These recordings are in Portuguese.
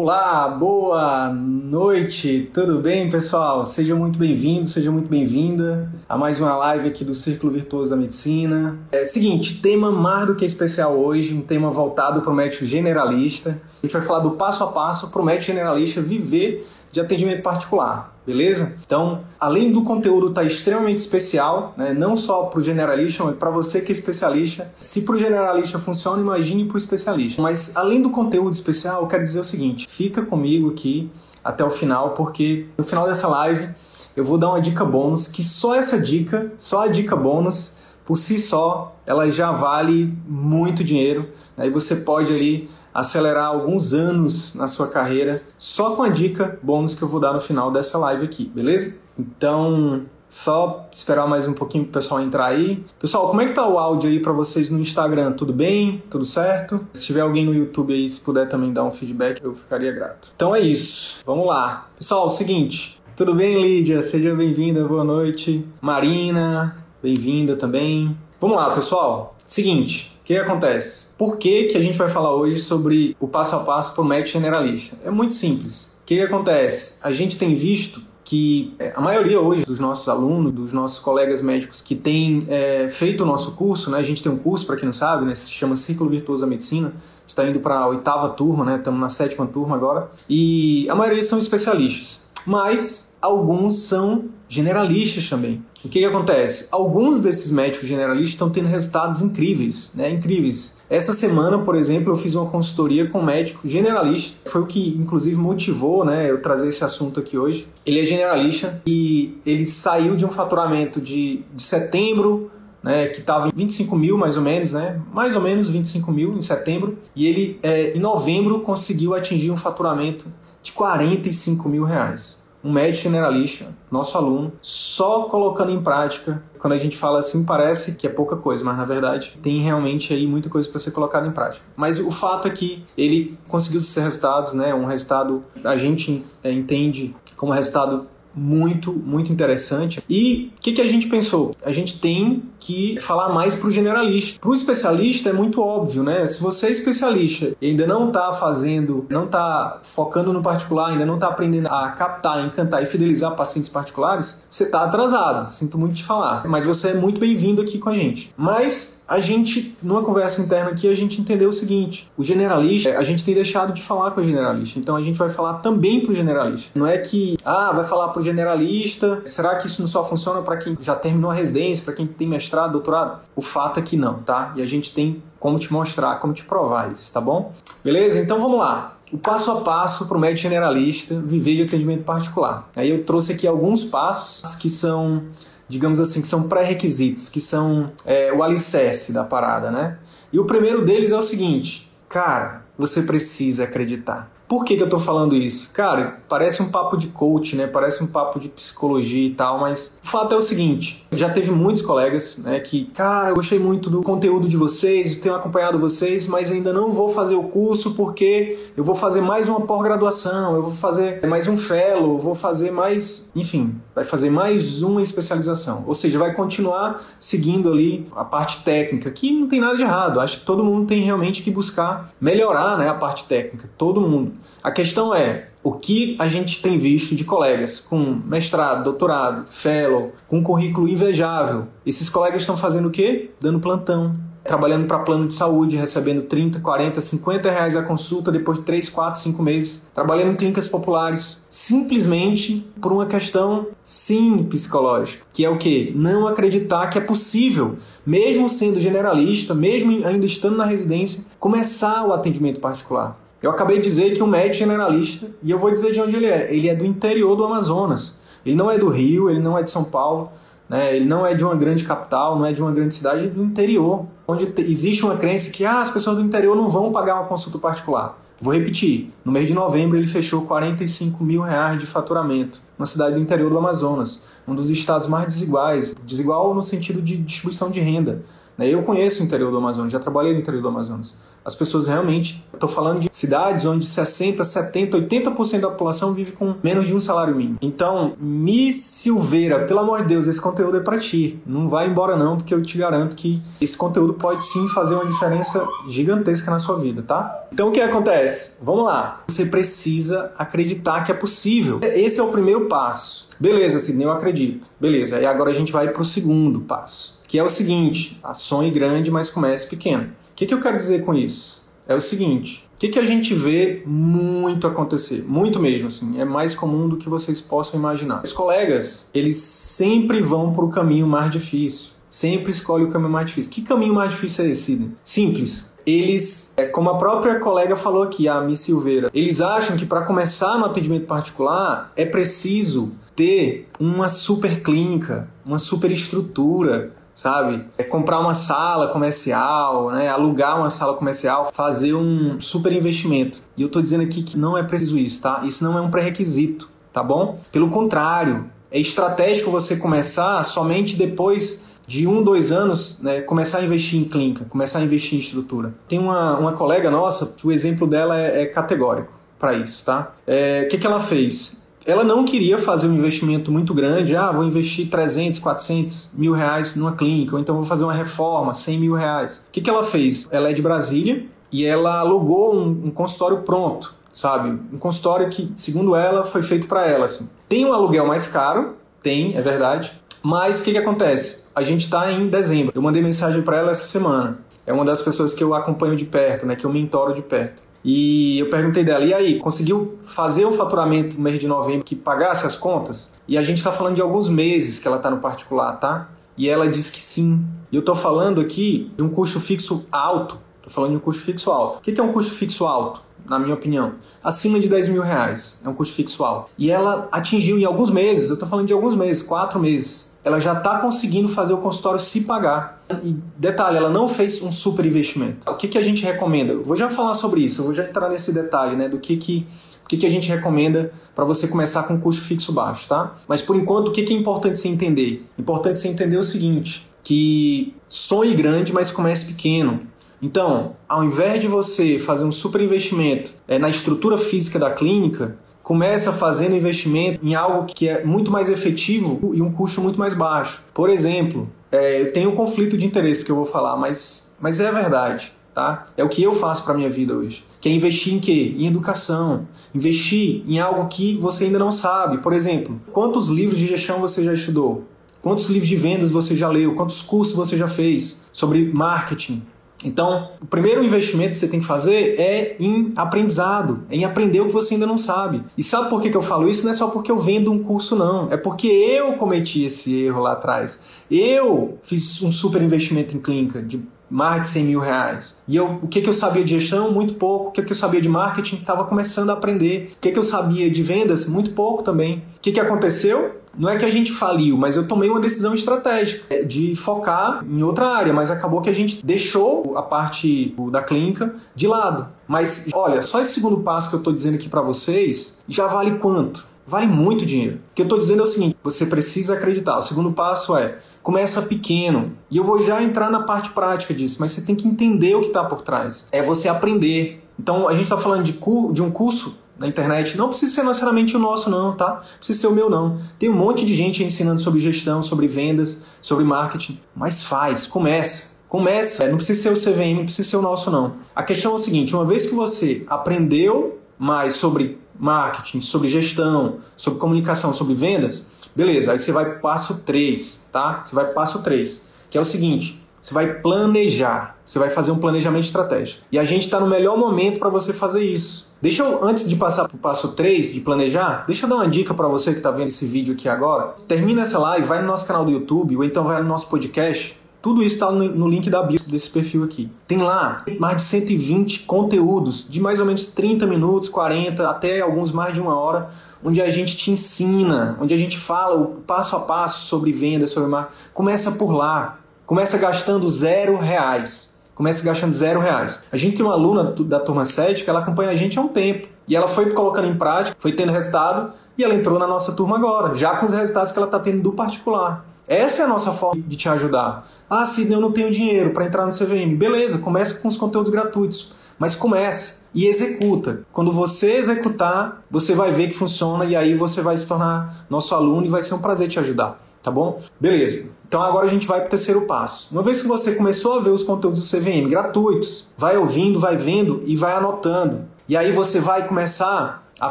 Olá, boa noite, tudo bem, pessoal? Seja muito bem-vindo, seja muito bem-vinda a mais uma live aqui do Círculo Virtuoso da Medicina. É seguinte, tema mais do que especial hoje, um tema voltado para o médico generalista. A gente vai falar do passo a passo para o médico generalista viver de atendimento particular, beleza? Então, além do conteúdo estar tá extremamente especial, né, não só para o generalista, mas para você que é especialista. Se para o generalista funciona, imagine para o especialista. Mas além do conteúdo especial, eu quero dizer o seguinte: fica comigo aqui até o final, porque no final dessa live eu vou dar uma dica bônus, que só essa dica, só a dica bônus, por si só, ela já vale muito dinheiro. Aí né? você pode ali acelerar alguns anos na sua carreira só com a dica bônus que eu vou dar no final dessa live aqui, beleza? Então, só esperar mais um pouquinho pro pessoal entrar aí. Pessoal, como é que tá o áudio aí para vocês no Instagram? Tudo bem? Tudo certo? Se tiver alguém no YouTube aí, se puder também dar um feedback, eu ficaria grato. Então é isso. Vamos lá. Pessoal, é o seguinte, tudo bem, Lídia? Seja bem-vinda, boa noite. Marina, bem-vinda também. Vamos lá, pessoal. Seguinte, que acontece? Por que, que a gente vai falar hoje sobre o passo a passo para o médico generalista? É muito simples. O que, que acontece? A gente tem visto que é, a maioria hoje dos nossos alunos, dos nossos colegas médicos que têm é, feito o nosso curso, né? a gente tem um curso, para quem não sabe, né? se chama Círculo Virtuoso da Medicina, está indo para a oitava turma, né? estamos na sétima turma agora, e a maioria são especialistas, mas alguns são generalistas também. O que, que acontece? Alguns desses médicos generalistas estão tendo resultados incríveis, né? Incríveis. Essa semana, por exemplo, eu fiz uma consultoria com um médico generalista. Foi o que, inclusive, motivou né, eu trazer esse assunto aqui hoje. Ele é generalista e ele saiu de um faturamento de, de setembro né, que estava em 25 mil mais ou menos, né, mais ou menos 25 mil em setembro, e ele é, em novembro conseguiu atingir um faturamento de 45 mil reais um médico generalista, nosso aluno, só colocando em prática. Quando a gente fala assim, parece que é pouca coisa, mas na verdade tem realmente aí muita coisa para ser colocada em prática. Mas o fato é que ele conseguiu esses resultados, né? Um resultado a gente é, entende como resultado muito, muito interessante. E o que, que a gente pensou? A gente tem que falar mais para o generalista. Para o especialista é muito óbvio, né? Se você é especialista e ainda não está fazendo, não está focando no particular, ainda não está aprendendo a captar, encantar e fidelizar pacientes particulares, você está atrasado. Sinto muito te falar. Mas você é muito bem-vindo aqui com a gente. Mas a gente, numa conversa interna aqui, a gente entendeu o seguinte: o generalista, a gente tem deixado de falar com o generalista, então a gente vai falar também para o generalista. Não é que, ah, vai falar para o generalista, será que isso não só funciona para quem já terminou a residência, para quem tem mestrado, doutorado? O fato é que não, tá? E a gente tem como te mostrar, como te provar isso, tá bom? Beleza? Então vamos lá. O passo a passo para o médico generalista viver de atendimento particular. Aí eu trouxe aqui alguns passos que são digamos assim, que são pré-requisitos, que são é, o alicerce da parada, né? E o primeiro deles é o seguinte, cara, você precisa acreditar. Por que, que eu estou falando isso? Cara, parece um papo de coach, né? Parece um papo de psicologia e tal, mas o fato é o seguinte: já teve muitos colegas, né, que, cara, eu gostei muito do conteúdo de vocês, tenho acompanhado vocês, mas ainda não vou fazer o curso porque eu vou fazer mais uma pós-graduação, eu vou fazer mais um fellow, vou fazer mais, enfim, vai fazer mais uma especialização. Ou seja, vai continuar seguindo ali a parte técnica, que não tem nada de errado. Acho que todo mundo tem realmente que buscar melhorar, né, a parte técnica, todo mundo. A questão é, o que a gente tem visto de colegas com mestrado, doutorado, fellow, com currículo invejável, esses colegas estão fazendo o quê? Dando plantão. trabalhando para plano de saúde, recebendo 30, 40, 50 reais a consulta depois de 3, 4, 5 meses, trabalhando em clínicas populares, simplesmente por uma questão, sim, psicológica, que é o que? Não acreditar que é possível, mesmo sendo generalista, mesmo ainda estando na residência, começar o atendimento particular. Eu acabei de dizer que um médico generalista, e eu vou dizer de onde ele é, ele é do interior do Amazonas. Ele não é do Rio, ele não é de São Paulo, né? ele não é de uma grande capital, não é de uma grande cidade, é do interior, onde existe uma crença que ah, as pessoas do interior não vão pagar uma consulta particular. Vou repetir, no mês de novembro ele fechou 45 mil reais de faturamento, uma cidade do interior do Amazonas, um dos estados mais desiguais, desigual no sentido de distribuição de renda. Né? Eu conheço o interior do Amazonas, já trabalhei no interior do Amazonas. As pessoas realmente, estou falando de cidades onde 60, 70, 80% da população vive com menos de um salário mínimo. Então, Miss Silveira, pelo amor de Deus, esse conteúdo é para ti. Não vai embora não, porque eu te garanto que esse conteúdo pode sim fazer uma diferença gigantesca na sua vida, tá? Então o que acontece? Vamos lá. Você precisa acreditar que é possível. Esse é o primeiro passo. Beleza, Sidney, eu acredito. Beleza, e agora a gente vai para o segundo passo, que é o seguinte: sonhe grande, mas comece pequeno. Que, que eu quero dizer com isso? É o seguinte: o que, que a gente vê muito acontecer? Muito mesmo, assim. É mais comum do que vocês possam imaginar. Os colegas, eles sempre vão para o caminho mais difícil. Sempre escolhem o caminho mais difícil. Que caminho mais difícil é esse, Sidney? Simples eles, é, como a própria colega falou aqui, a Miss Silveira, eles acham que para começar no atendimento particular é preciso ter uma super clínica, uma super estrutura, sabe? É comprar uma sala comercial, né? alugar uma sala comercial, fazer um super investimento. E eu estou dizendo aqui que não é preciso isso, tá? Isso não é um pré-requisito, tá bom? Pelo contrário, é estratégico você começar somente depois de um, dois anos, né, começar a investir em clínica, começar a investir em estrutura. Tem uma, uma colega nossa que o exemplo dela é, é categórico para isso, tá? É, o que, que ela fez? Ela não queria fazer um investimento muito grande, ah, vou investir 300, 400 mil reais numa clínica, ou então vou fazer uma reforma, 100 mil reais. O que, que ela fez? Ela é de Brasília e ela alugou um, um consultório pronto, sabe? Um consultório que, segundo ela, foi feito para ela. Assim. Tem um aluguel mais caro, tem, é verdade, mas o que, que acontece? A gente está em dezembro. Eu mandei mensagem para ela essa semana. É uma das pessoas que eu acompanho de perto, né? Que eu mentoro de perto. E eu perguntei dela, e aí, conseguiu fazer o faturamento no mês de novembro que pagasse as contas? E a gente está falando de alguns meses que ela está no particular, tá? E ela disse que sim. E eu estou falando aqui de um custo fixo alto. Estou falando de um custo fixo alto. O que é um custo fixo alto? Na minha opinião, acima de 10 mil reais é um custo fixo alto. E ela atingiu em alguns meses, eu estou falando de alguns meses, quatro meses, ela já está conseguindo fazer o consultório se pagar. E detalhe, ela não fez um super investimento. O que, que a gente recomenda? Eu vou já falar sobre isso, eu vou já entrar nesse detalhe, né, do que que o que, que a gente recomenda para você começar com custo fixo baixo, tá? Mas por enquanto, o que, que é importante você entender? Importante você entender o seguinte, que sonhe grande, mas comece pequeno. Então, ao invés de você fazer um super investimento é, na estrutura física da clínica, começa fazendo investimento em algo que é muito mais efetivo e um custo muito mais baixo. Por exemplo, é, eu tenho um conflito de interesse que eu vou falar, mas, mas é verdade. Tá? É o que eu faço para minha vida hoje. Que é investir em quê? Em educação. Investir em algo que você ainda não sabe. Por exemplo, quantos livros de gestão você já estudou? Quantos livros de vendas você já leu? Quantos cursos você já fez sobre marketing? Então, o primeiro investimento que você tem que fazer é em aprendizado, em aprender o que você ainda não sabe. E sabe por que, eu falo isso? Não é só porque eu vendo um curso, não. É porque eu cometi esse erro lá atrás. Eu fiz um super investimento em clínica de mais de 100 mil reais. E eu, o que, eu sabia de gestão? Muito pouco. O que, eu sabia de marketing? Estava começando a aprender. O que, eu sabia de vendas? Muito pouco também. O que aconteceu? Não é que a gente faliu, mas eu tomei uma decisão estratégica é, de focar em outra área, mas acabou que a gente deixou a parte da clínica de lado. Mas olha, só esse segundo passo que eu estou dizendo aqui para vocês já vale quanto? Vale muito dinheiro. O que eu estou dizendo é o seguinte: você precisa acreditar. O segundo passo é começa pequeno. E eu vou já entrar na parte prática disso, mas você tem que entender o que está por trás. É você aprender. Então a gente está falando de, de um curso na internet. Não precisa ser necessariamente o nosso, não, tá? Precisa ser o meu, não. Tem um monte de gente ensinando sobre gestão, sobre vendas, sobre marketing. Mas faz, começa. Começa. É, não precisa ser o CVM, não precisa ser o nosso, não. A questão é o seguinte: uma vez que você aprendeu mais sobre marketing, sobre gestão, sobre comunicação, sobre vendas, beleza, aí você vai passo 3, tá? Você vai passo 3, que é o seguinte: Você vai planejar. Você vai fazer um planejamento estratégico. E a gente está no melhor momento para você fazer isso. Deixa eu, antes de passar para o passo 3, de planejar, deixa eu dar uma dica para você que está vendo esse vídeo aqui agora. Termina essa live, vai no nosso canal do YouTube ou então vai no nosso podcast. Tudo isso está no, link da bio desse perfil aqui. Tem lá mais de 120 conteúdos de mais ou menos 30 minutos, 40, até alguns mais de uma hora, onde a gente te ensina, onde a gente fala o passo a passo sobre venda, sobre marketing. Começa por lá. Começa gastando zero reais. Começa gastando zero reais. A gente tem uma aluna da turma 7 que ela acompanha a gente há um tempo. E ela foi colocando em prática, foi tendo resultado e ela entrou na nossa turma agora, já com os resultados que ela está tendo do particular. Essa é a nossa forma de te ajudar. Ah, Sidney, eu não tenho dinheiro para entrar no CVM. Beleza, começa com os conteúdos gratuitos. Mas comece e executa. Quando você executar, você vai ver que funciona e aí você vai se tornar nosso aluno e vai ser um prazer te ajudar. Tá bom? Beleza. Então agora a gente vai para o terceiro passo. Uma vez que você começou a ver os conteúdos do CVM gratuitos, vai ouvindo, vai vendo e vai anotando. E aí você vai começar a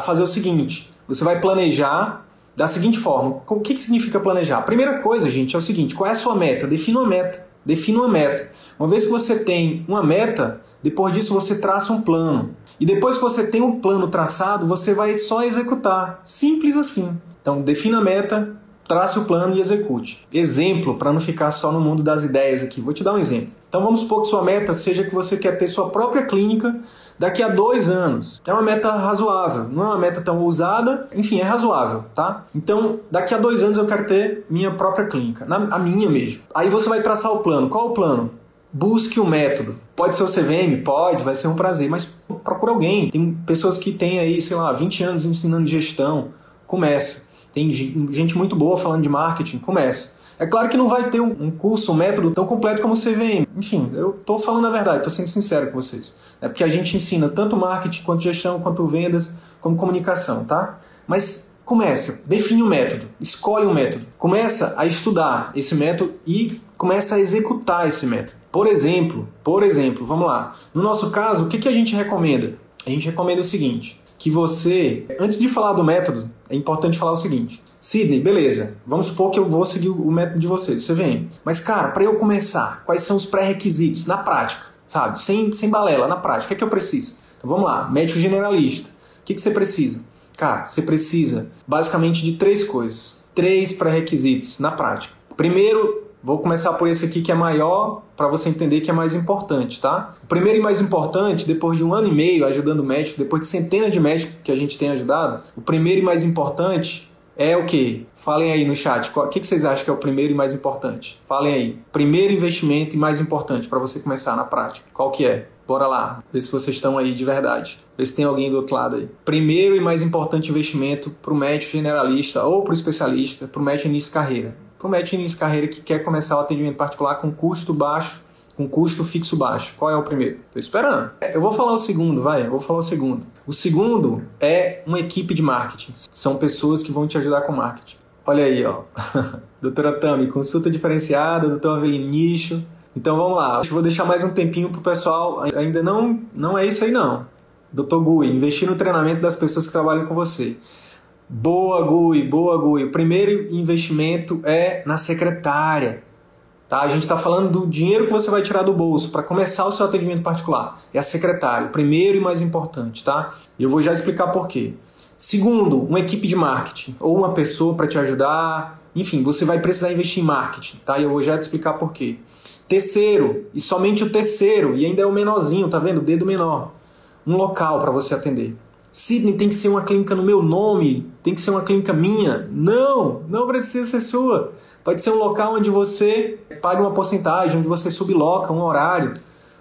fazer o seguinte: você vai planejar da seguinte forma. O que, significa planejar? A primeira coisa, gente, é o seguinte: qual é a sua meta? Defina uma meta. Defina uma meta. Uma vez que você tem uma meta, depois disso você traça um plano. E depois que você tem um plano traçado, você vai só executar. Simples assim. Então, defina a meta, trace o plano e execute. Exemplo, para não ficar só no mundo das ideias aqui, vou te dar um exemplo. Então vamos supor que sua meta seja que você quer ter sua própria clínica daqui a dois anos. É uma meta razoável, não é uma meta tão ousada, enfim, é razoável, tá? Então, daqui a dois anos eu quero ter minha própria clínica, a minha mesmo. Aí você vai traçar o plano. Qual o plano? Busque um método. Pode ser o CVM? Pode, vai ser um prazer, mas procura alguém. Tem pessoas que têm aí, sei lá, 20 anos ensinando gestão. Comece tem gente muito boa falando de marketing, comece. É claro que não vai ter um curso, um método tão completo como o CVM. Enfim, eu estou falando a verdade, estou sendo sincero com vocês. É porque a gente ensina tanto marketing, quanto gestão, quanto vendas, como comunicação, tá? Mas começa, define o um método, escolhe um método, começa a estudar esse método e começa a executar esse método. Por exemplo, por exemplo, vamos lá. No nosso caso, o que, que a gente recomenda? A gente recomenda o seguinte: que você, antes de falar do método, é importante falar o seguinte. Sidney, beleza, vamos supor que eu vou seguir o método de vocês, CVM. Mas, cara, para eu começar, quais são os pré-requisitos na prática, sabe? Sem, sem balela, na prática, o que é que eu preciso? Então vamos lá, médico generalista. O que, que você precisa? Cara, você precisa basicamente de três coisas. Três pré-requisitos na prática. Primeiro, Vou começar por esse aqui que é maior, para você entender que é mais importante, tá? O primeiro e mais importante, depois de um ano e meio ajudando médico, depois de centenas de médicos que a gente tem ajudado, o primeiro e mais importante é o que? Falem aí no chat. O que vocês acham que é o primeiro e mais importante? Falem aí. Primeiro investimento e mais importante para você começar na prática. Qual que é? Bora lá, ver se vocês estão aí de verdade. Ver se tem alguém do outro lado aí. Primeiro e mais importante investimento para o médico generalista ou para o especialista, para o médico início de carreira o médico início de carreira que quer começar o atendimento particular com custo baixo, com custo fixo baixo. Qual é o primeiro? Estou esperando. Eu vou falar o segundo, vai, eu vou falar o segundo. O segundo é uma equipe de marketing. São pessoas que vão te ajudar com marketing. Olha aí, ó. doutora Tami, consulta diferenciada, doutor Avelino Nicho. Então vamos lá. Eu vou deixar mais um tempinho pro pessoal. Ainda não, não é isso aí não. Doutor Gui, investir no treinamento das pessoas que trabalham com você. Boa, Gui, boa, Gui. O primeiro investimento é na secretária. Tá? A gente está falando do dinheiro que você vai tirar do bolso para começar o seu atendimento particular. É a secretária, o primeiro e mais importante. Tá? E eu vou já explicar por quê. Segundo, uma equipe de marketing ou uma pessoa para te ajudar. Enfim, você vai precisar investir em marketing. Tá? E eu vou já te explicar por quê. Terceiro, e somente o terceiro, e ainda é o menorzinho, tá vendo? O dedo menor. Um local para você atender. Sidney tem que ser uma clínica no meu nome, tem que ser uma clínica minha. Não, não precisa ser sua. Pode ser um local onde você paga uma porcentagem, onde você subloca um horário.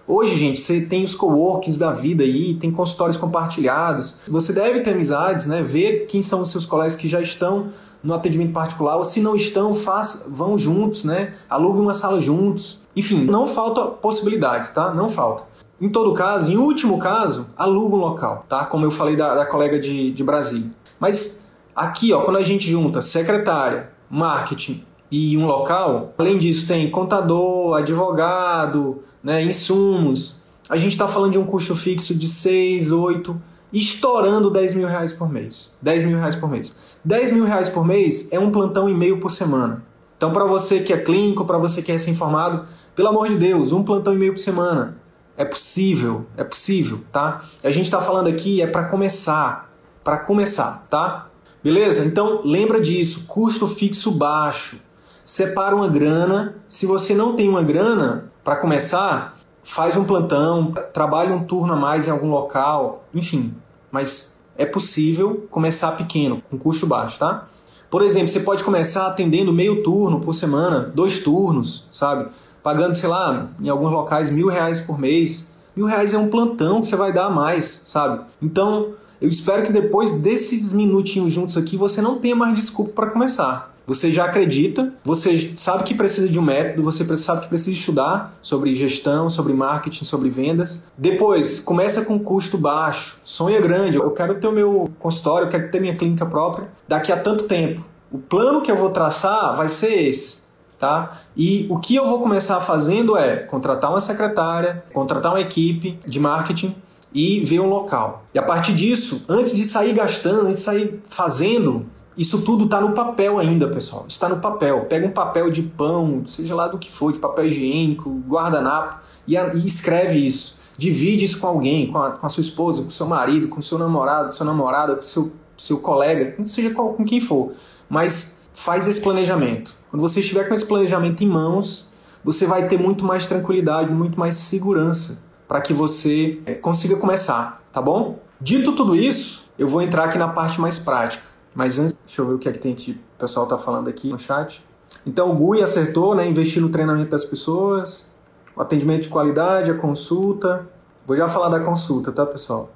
Hoje, gente, você tem os coworkings da vida aí, tem consultórios compartilhados. Você deve ter amizades, né? Ver quem são os seus colegas que já estão no atendimento particular, ou se não estão, faz, vão juntos, né? Alugue uma sala juntos. Enfim, não falta possibilidades, tá? Não falta. Em todo caso, em último caso, aluga um local, tá? Como eu falei da, da colega de, de Brasília. Mas aqui, ó, quando a gente junta secretária, marketing e um local, além disso tem contador, advogado, né, insumos. A gente está falando de um custo fixo de 6, 8, estourando 10 mil reais por mês. 10 mil reais por mês. 10 mil reais por mês é um plantão e meio por semana. Então, para você que é clínico, para você que é recém-formado, Pelo amor de Deus, um plantão e meio por semana. É possível, é possível, tá? A gente está falando aqui é para começar, para começar, tá? Beleza? Então lembra disso, custo fixo baixo. Separa uma grana. Se você não tem uma grana para começar, faz um plantão, trabalha um turno a mais em algum local, enfim. Mas é possível começar pequeno, com custo baixo, tá? Por exemplo, você pode começar atendendo meio turno por semana, dois turnos, sabe? Pagando, sei lá, em alguns locais mil reais por mês. Mil reais é um plantão que você vai dar a mais, sabe? Então, eu espero que depois desses minutinhos juntos aqui você não tenha mais desculpa para começar. Você já acredita, você sabe que precisa de um método, você sabe que precisa estudar sobre gestão, sobre marketing, sobre vendas. Depois, começa com custo baixo, sonha grande. Eu quero ter o meu consultório, eu quero ter minha clínica própria daqui a tanto tempo. O plano que eu vou traçar vai ser esse tá? E o que eu vou começar fazendo é contratar uma secretária, contratar uma equipe de marketing e ver um local. E a partir disso, antes de sair gastando, antes de sair fazendo, isso tudo está no papel ainda, pessoal. Está no papel. Pega um papel de pão, seja lá do que for, de papel higiênico, guardanapo, e, e escreve isso. Divide isso com alguém, com a, com a sua esposa, com o seu marido, com o seu namorado, com sua namorada, com o seu, seu colega, seja com quem for. Mas faz esse planejamento. Quando você estiver com esse planejamento em mãos, você vai ter muito mais tranquilidade, muito mais segurança para que você é, consiga começar, tá bom? Dito tudo isso, eu vou entrar aqui na parte mais prática. Mas antes, deixa eu ver o que é que tem que o pessoal está falando aqui no chat. Então o GUI acertou, né? Investir no treinamento das pessoas, o atendimento de qualidade, a consulta. Vou já falar da consulta, tá, pessoal?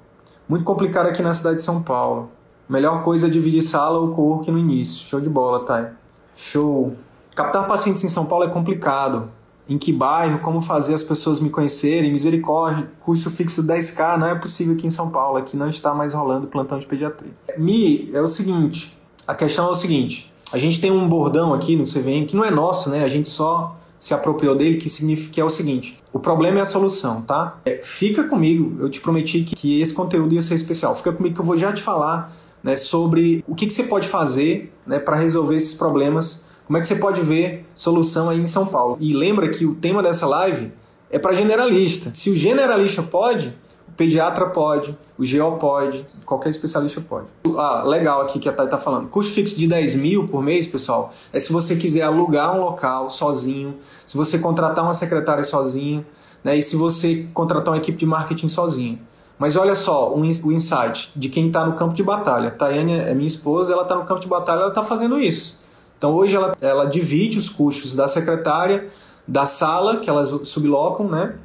Muito complicado aqui na cidade de São Paulo. Melhor coisa é dividir sala ou co no início. Show de bola, tá? Show. Captar pacientes em São Paulo é complicado. Em que bairro, como fazer as pessoas me conhecerem, misericórdia, custo fixo 10k, não é possível aqui em São Paulo, aqui não está mais rolando plantão de pediatria. Mi, é o seguinte, a questão é o seguinte, a gente tem um bordão aqui no CVM que não é nosso, né? A gente só se apropriou dele, que significa que é o seguinte: o problema é a solução, tá? É, fica comigo, eu te prometi que, que, esse conteúdo ia ser especial. Fica comigo que eu vou já te falar né, sobre o que, que você pode fazer né, para resolver esses problemas. Como é que você pode ver solução aí em São Paulo? E lembra que o tema dessa live é para generalista. Se o generalista pode, o pediatra pode, o GO pode, qualquer especialista pode. Ah, legal aqui que a Thay está falando. Custo fixo de 10 mil por mês, pessoal, é se você quiser alugar um local sozinho, se você contratar uma secretária sozinho, né, e se você contratar uma equipe de marketing sozinho. Mas olha só um, o insight de quem está no campo de batalha. Tayane é minha esposa, ela está no campo de batalha, ela está fazendo isso. Então hoje ela, ela divide os custos da secretária, da sala que elas sublocam, né,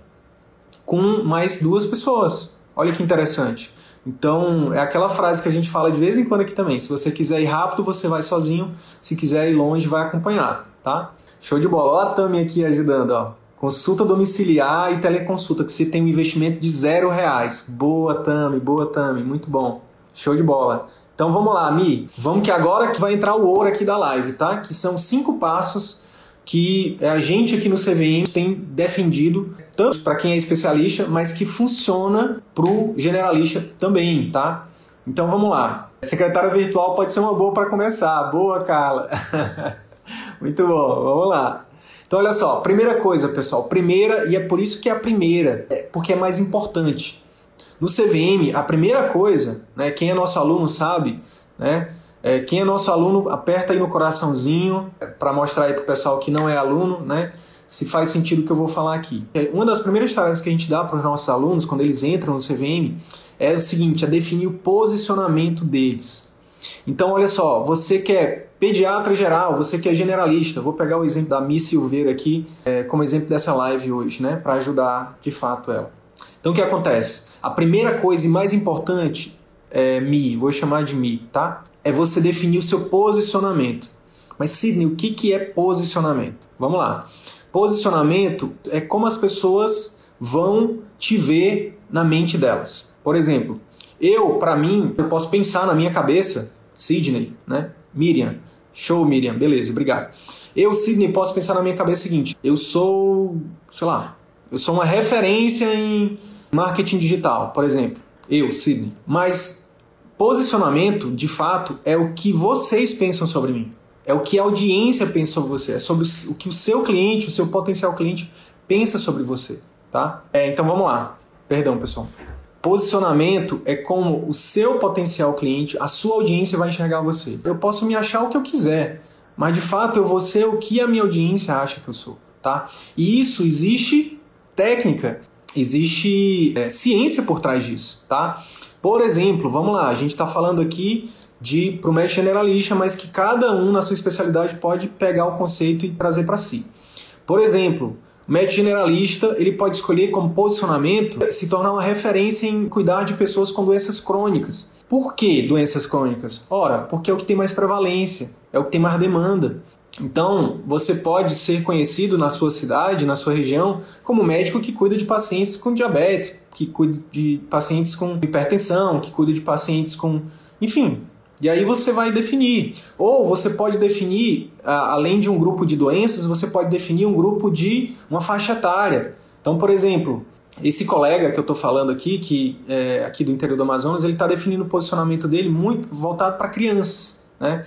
com mais duas pessoas. Olha que interessante. Então, é aquela frase que a gente fala de vez em quando aqui também. Se você quiser ir rápido, você vai sozinho. Se quiser ir longe, vai acompanhado, tá? Show de bola. Ó a Tami aqui ajudando, ó. Consulta domiciliar e teleconsulta, que você tem um investimento de zero reais. Boa, Tami, boa, Tami, muito bom. Show de bola. Então vamos lá, Mi. Vamos que agora que vai entrar o ouro aqui da live, tá? Que são cinco passos que a gente aqui no CVM tem defendido, tanto para quem é especialista, mas que funciona para o generalista também, tá? Então vamos lá. Secretária virtual pode ser uma boa para começar. Boa, Carla. Muito bom. Vamos lá. Então, olha só, primeira coisa, pessoal, primeira, e é por isso que é a primeira, é porque é mais importante. No CVM, a primeira coisa, né, quem é nosso aluno sabe, né, é, quem é nosso aluno, aperta aí no coraçãozinho para mostrar aí para o pessoal que não é aluno, né, se faz sentido o que eu vou falar aqui. É, uma das primeiras tarefas que a gente dá para os nossos alunos, quando eles entram no CVM, é o seguinte, é definir o posicionamento deles. Então, olha só, você quer Pediatra geral, você que é generalista, vou pegar o exemplo da Miss Silveira aqui é, como exemplo dessa live hoje, né, para ajudar de fato ela. Então o que acontece? A primeira coisa e mais importante é Mi, vou chamar de Mi, tá? É você definir o seu posicionamento. Mas Sidney, o que, que é posicionamento? Vamos lá. Posicionamento é como as pessoas vão te ver na mente delas. Por exemplo, eu, para mim, eu posso pensar na minha cabeça, Sidney, né? Miriam, Show, Miriam. Beleza, obrigado. Eu, Sidney, posso pensar na minha cabeça o seguinte: eu sou, sei lá, eu sou uma referência em marketing digital, por exemplo. Eu, Sidney. Mas posicionamento, de fato, é o que vocês pensam sobre mim. É o que a audiência pensa sobre você. É sobre o que o seu cliente, o seu potencial cliente pensa sobre você, tá? É, então vamos lá. Perdão, pessoal. Posicionamento é como o seu potencial cliente, a sua audiência vai enxergar você. Eu posso me achar o que eu quiser, mas de fato eu vou ser o que a minha audiência acha que eu sou, tá? E isso existe técnica, existe é, ciência por trás disso, tá? Por exemplo, vamos lá, a gente está falando aqui de para médico generalista, mas que cada um na sua especialidade pode pegar o conceito e trazer para si. Por exemplo, o médico generalista ele pode escolher como posicionamento se tornar uma referência em cuidar de pessoas com doenças crônicas. Por que doenças crônicas? Ora, porque é o que tem mais prevalência, é o que tem mais demanda. Então, você pode ser conhecido na sua cidade, na sua região, como médico que cuida de pacientes com diabetes, que cuida de pacientes com hipertensão, que cuida de pacientes com. Enfim, e aí você vai definir. Ou você pode definir, além de um grupo de doenças, você pode definir um grupo de uma faixa etária. Então, por exemplo, esse colega que eu estou falando aqui, que é aqui do interior do Amazonas, ele está definindo o posicionamento dele muito voltado para crianças. Né?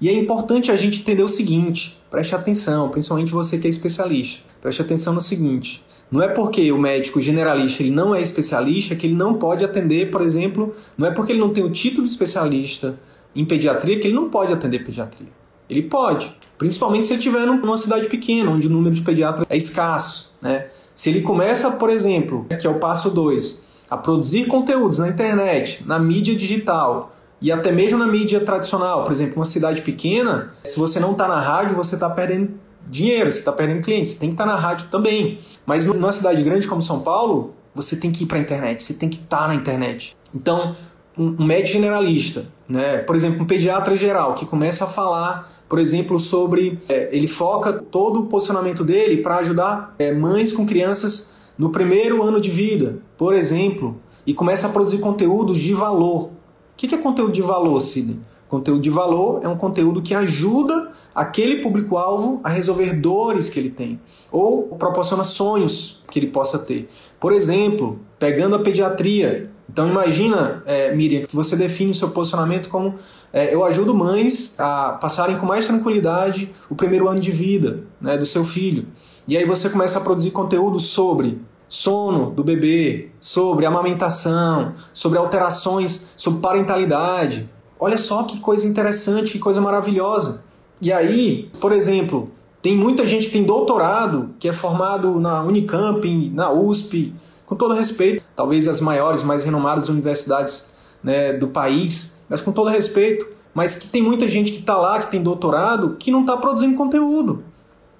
E é importante a gente entender o seguinte, preste atenção, principalmente você que é especialista. Preste atenção no seguinte, não é porque o médico generalista ele não é especialista que ele não pode atender, por exemplo, não é porque ele não tem o título de especialista em pediatria que ele não pode atender pediatria. Ele pode, principalmente se ele estiver numa cidade pequena, onde o número de pediatras é escasso. Né? Se ele começa, por exemplo, que é o passo 2, a produzir conteúdos na internet, na mídia digital e até mesmo na mídia tradicional, por exemplo, uma cidade pequena, se você não está na rádio, você está perdendo dinheiro, você está perdendo clientes, você tem que estar tá na rádio também. Mas numa cidade grande como São Paulo, você tem que ir para a internet, você tem que estar tá na internet. Então, um médico generalista, né? por exemplo, um pediatra geral, que começa a falar, por exemplo, sobre. É, ele foca todo o posicionamento dele para ajudar é, mães com crianças no primeiro ano de vida, por exemplo, e começa a produzir conteúdos de valor. O que é conteúdo de valor, Sidney? Conteúdo de valor é um conteúdo que ajuda aquele público-alvo a resolver dores que ele tem ou proporciona sonhos que ele possa ter. Por exemplo, pegando a pediatria, então imagina, é, Miriam, que você define o seu posicionamento como é, eu ajudo mães a passarem com mais tranquilidade o primeiro ano de vida né, do seu filho. E aí você começa a produzir conteúdo sobre sono do bebê, sobre amamentação, sobre alterações, sobre parentalidade. Olha só que coisa interessante, que coisa maravilhosa. E aí, por exemplo, tem muita gente que tem doutorado, que é formado na Unicamp, na USP, com todo respeito, talvez as maiores, mais renomadas universidades né, do país, mas com todo respeito, mas que tem muita gente que está lá, que tem doutorado, que não está produzindo conteúdo.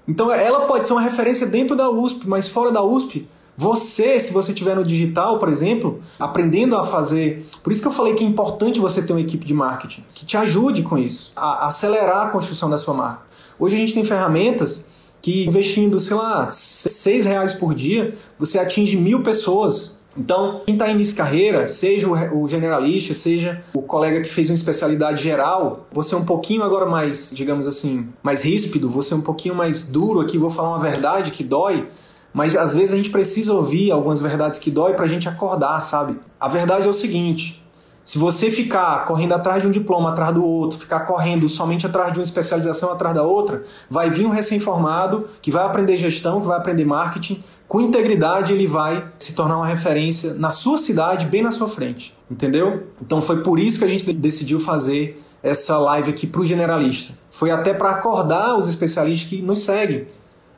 Então ela pode ser uma referência dentro da USP, mas fora da USP, você, se você estiver no digital, por exemplo, aprendendo a fazer. Por isso que eu falei que é importante você ter uma equipe de marketing que te ajude com isso, a acelerar a construção da sua marca. Hoje a gente tem ferramentas que investindo, sei lá, seis reais por dia, você atinge mil pessoas. Então, quem está início de carreira, seja o generalista, seja o colega que fez uma especialidade geral, você é um pouquinho agora mais, digamos assim, mais ríspido, você é um pouquinho mais duro aqui, vou falar uma verdade que dói, mas às vezes a gente precisa ouvir algumas verdades que dói para a gente acordar, sabe? A verdade é o seguinte: se você ficar correndo atrás de um diploma atrás do outro, ficar correndo somente atrás de uma especialização atrás da outra, vai vir um recém-formado que vai aprender gestão, que vai aprender marketing, com integridade ele vai se tornar uma referência na sua cidade, bem na sua frente. Entendeu? Então foi por isso que a gente decidiu fazer essa live aqui para o generalista. Foi até para acordar os especialistas que nos seguem.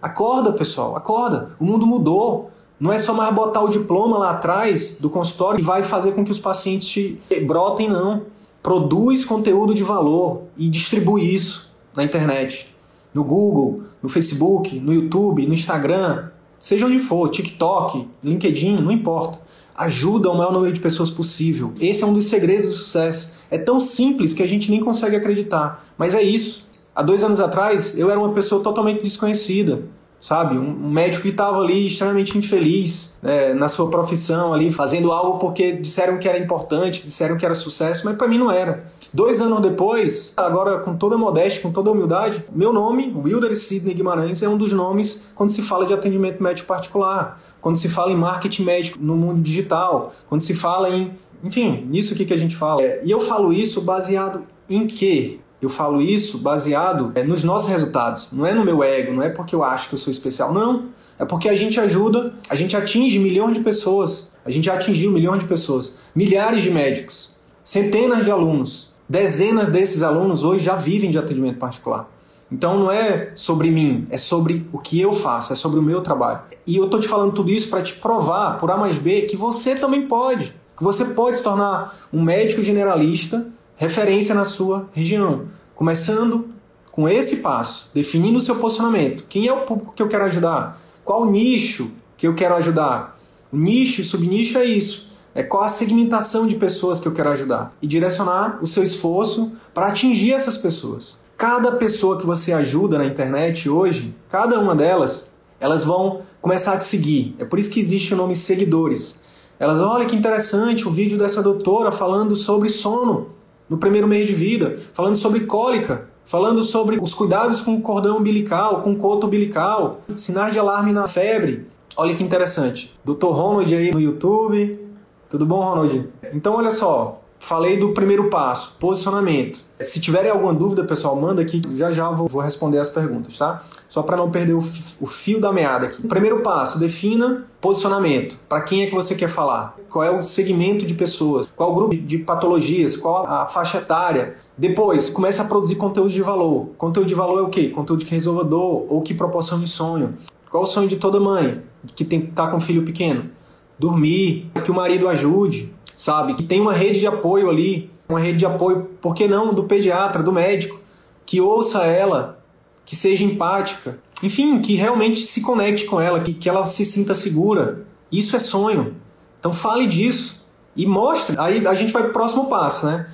Acorda, pessoal, acorda. O mundo mudou. Não é só mais botar o diploma lá atrás do consultório e vai fazer com que os pacientes te brotem, não. Produz conteúdo de valor e distribui isso na internet. No Google, no Facebook, no YouTube, no Instagram, seja onde for, TikTok, LinkedIn, não importa. Ajuda o maior número de pessoas possível. Esse é um dos segredos do sucesso. É tão simples que a gente nem consegue acreditar. Mas é isso. Há dois anos atrás, eu era uma pessoa totalmente desconhecida sabe? Um médico que estava ali extremamente infeliz né, na sua profissão ali, fazendo algo porque disseram que era importante, disseram que era sucesso, mas para mim não era. Dois anos depois, agora com toda modéstia, com toda humildade, meu nome, Wilder Sidney Guimarães, é um dos nomes quando se fala de atendimento médico particular, quando se fala em marketing médico no mundo digital, quando se fala em, enfim, nisso aqui que a gente fala. E eu falo isso baseado em quê? Eu falo isso baseado é, nos nossos resultados. Não é no meu ego, não é porque eu acho que eu sou especial. Não. É porque a gente ajuda, a gente atinge milhões de pessoas. A gente já atingiu milhões de pessoas. Milhares de médicos. Centenas de alunos. Dezenas desses alunos hoje já vivem de atendimento particular. Então não é sobre mim, é sobre o que eu faço, é sobre o meu trabalho. E eu tô te falando tudo isso para te provar, por A mais B, que você também pode. Que você pode se tornar um médico generalista, referência na sua região. Começando com esse passo, definindo o seu posicionamento. Quem é o público que eu quero ajudar? Qual o nicho que eu quero ajudar? O nicho e subnicho é isso. É qual a segmentação de pessoas que eu quero ajudar. E direcionar o seu esforço para atingir essas pessoas. Cada pessoa que você ajuda na internet hoje, cada uma delas, elas vão começar a te seguir. É por isso que existe o nome seguidores. Elas, olha que interessante o vídeo dessa doutora falando sobre sono no primeiro mês de vida, falando sobre cólica, falando sobre os cuidados com o cordão umbilical, com o coto umbilical, sinais de alarme na febre. Olha que interessante. Dr. Ronald aí no YouTube. Tudo bom, Ronald? Então, olha só, Falei do primeiro passo, posicionamento. Se tiverem alguma dúvida, pessoal, manda aqui, já já vou, vou responder as perguntas, tá? Só para não perder o, o, fio da meada aqui. Primeiro passo, defina posicionamento. Para quem é que você quer falar? Qual é o segmento de pessoas? Qual o grupo de patologias? Qual a faixa etária? Depois, comece a produzir conteúdo de valor. Conteúdo de valor é o quê? Conteúdo que resolva dor ou que proporcione sonho. Qual o sonho de toda mãe que tem tá com um filho pequeno? Dormir, que o marido ajude, sabe? Que tem uma rede de apoio ali, uma rede de apoio, por que não, do pediatra, do médico, que ouça ela, que seja empática, enfim, que realmente se conecte com ela, que, que ela se sinta segura. Isso é sonho. Então fale disso e mostre. Aí a gente vai pro próximo passo, né?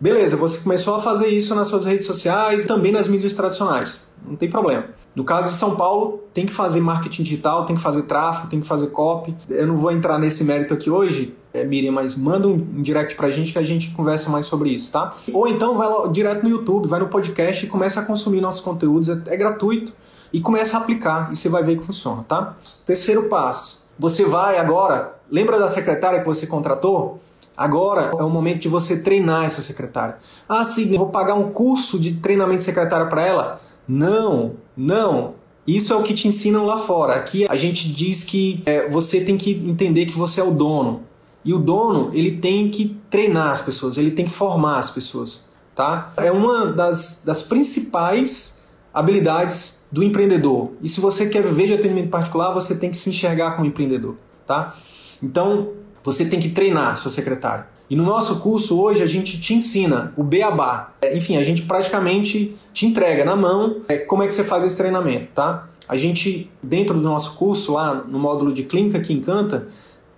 Beleza, você começou a fazer isso nas suas redes sociais, também nas mídias tradicionais. Não tem problema. No caso de São Paulo, tem que fazer marketing digital, tem que fazer tráfego, tem que fazer copy. Eu não vou entrar nesse mérito aqui hoje, é, Miriam, mas manda um direct pra gente que a gente conversa mais sobre isso, tá? Ou então vai lá, direto no YouTube, vai no podcast e começa a consumir nossos conteúdos, é, é gratuito, e começa a aplicar, e você vai ver que funciona, tá? Terceiro passo, você vai agora, lembra da secretária que você contratou? Agora é o momento de você treinar essa secretária. Ah, sim, eu vou pagar um curso de treinamento de secretária para ela? Não, não. Isso é o que te ensinam lá fora. Aqui a gente diz que é, você tem que entender que você é o dono. E o dono, ele tem que treinar as pessoas, ele tem que formar as pessoas, tá? É uma das, das principais habilidades do empreendedor. E se você quer viver de atendimento particular, você tem que se enxergar como empreendedor, tá? Então, você tem que treinar sua secretária. E no nosso curso hoje a gente te ensina o beabá. É, enfim, a gente praticamente te entrega na mão é, como é que você faz esse treinamento, tá? A gente, dentro do nosso curso, lá no módulo de clínica que encanta,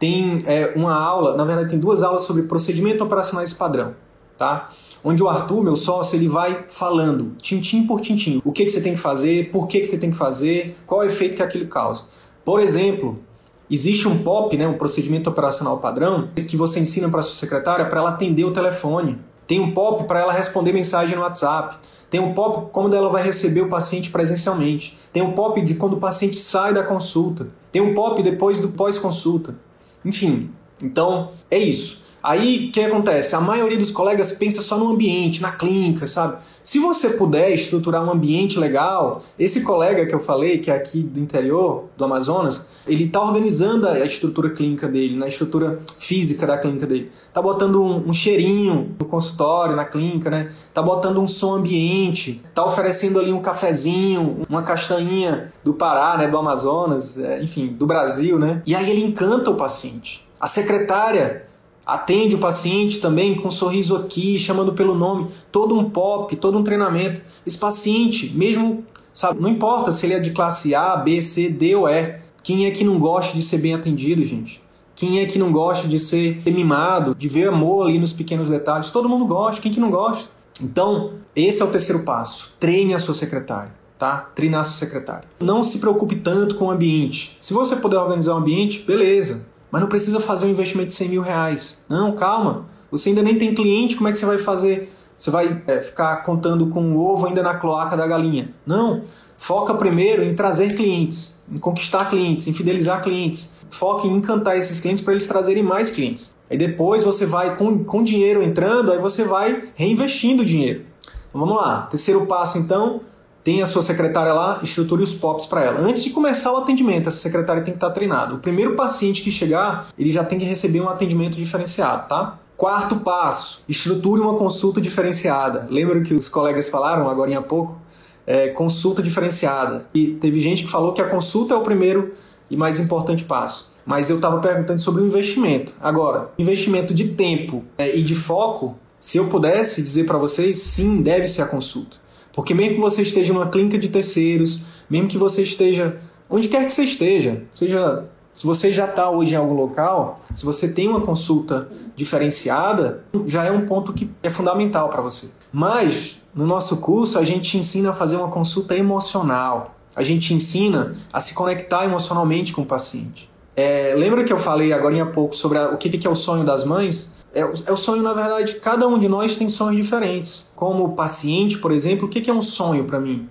tem é, uma aula, na verdade tem duas aulas sobre procedimento operacionais padrão, tá? Onde o Arthur, meu sócio, ele vai falando, tintim por tintim, o que, que você tem que fazer, por que, que você tem que fazer, qual é o efeito que aquilo causa. Por exemplo, Existe um POP, né, um procedimento operacional padrão, que você ensina para sua secretária para ela atender o telefone. Tem um POP para ela responder mensagem no WhatsApp. Tem um POP como ela vai receber o paciente presencialmente. Tem um POP de quando o paciente sai da consulta. Tem um POP depois do pós-consulta. Enfim, então é isso. Aí o que acontece? A maioria dos colegas pensa só no ambiente, na clínica, sabe? Se você puder estruturar um ambiente legal, esse colega que eu falei, que é aqui do interior do Amazonas, ele está organizando a estrutura clínica dele, na estrutura física da clínica dele. Tá botando um, um, cheirinho no consultório, na clínica, né? Tá botando um som ambiente, tá oferecendo ali um cafezinho, uma castanhinha do Pará, né, do Amazonas, é, enfim, do Brasil, né? E aí ele encanta o paciente. A secretária atende o paciente também com um sorriso aqui, chamando pelo nome, todo um pop, todo um treinamento. Esse paciente, mesmo, sabe, não importa se ele é de classe A, B, C, D ou E, quem é que não gosta de ser bem atendido, gente? Quem é que não gosta de ser mimado, de ver amor ali nos pequenos detalhes? Todo mundo gosta, quem que não gosta? Então, esse é o terceiro passo. Treine a sua secretária, tá? Treinar a sua secretária. Não se preocupe tanto com o ambiente. Se você puder organizar o ambiente, beleza. Mas não precisa fazer um investimento de 100 mil reais. Não, calma. Você ainda nem tem cliente, como é que você vai fazer? Você vai é, ficar contando com o ovo ainda na cloaca da galinha. Não. Foca primeiro em trazer clientes, em conquistar clientes, em fidelizar clientes. Foca em encantar esses clientes para eles trazerem mais clientes. Aí depois você vai, com, com dinheiro entrando, aí você vai reinvestindo o dinheiro. Então, vamos lá. Terceiro passo, então, tem a sua secretária lá, estruture os POPs para ela. Antes de começar o atendimento, essa secretária tem que estar treinada. O primeiro paciente que chegar, ele já tem que receber um atendimento diferenciado, tá? Quarto passo, estruture uma consulta diferenciada. Lembra que os colegas falaram agora há pouco? É, consulta diferenciada. E teve gente que falou que a consulta é o primeiro e mais importante passo. Mas eu estava perguntando sobre o investimento. Agora, investimento de tempo é, e de foco, se eu pudesse dizer para vocês, sim, deve ser a consulta. Porque mesmo que você esteja numa clínica de terceiros, mesmo que você esteja onde quer que você esteja, seja se você já está hoje em algum local, se você tem uma consulta diferenciada, já é um ponto que é fundamental para você. Mas no nosso curso a gente ensina a fazer uma consulta emocional. A gente ensina a se conectar emocionalmente com o paciente. É, lembra que eu falei agora há pouco sobre a, o que, que é o sonho das mães? É, é o sonho, na verdade, cada um de nós tem sonhos diferentes. Como paciente, por exemplo, o que é um sonho para mim?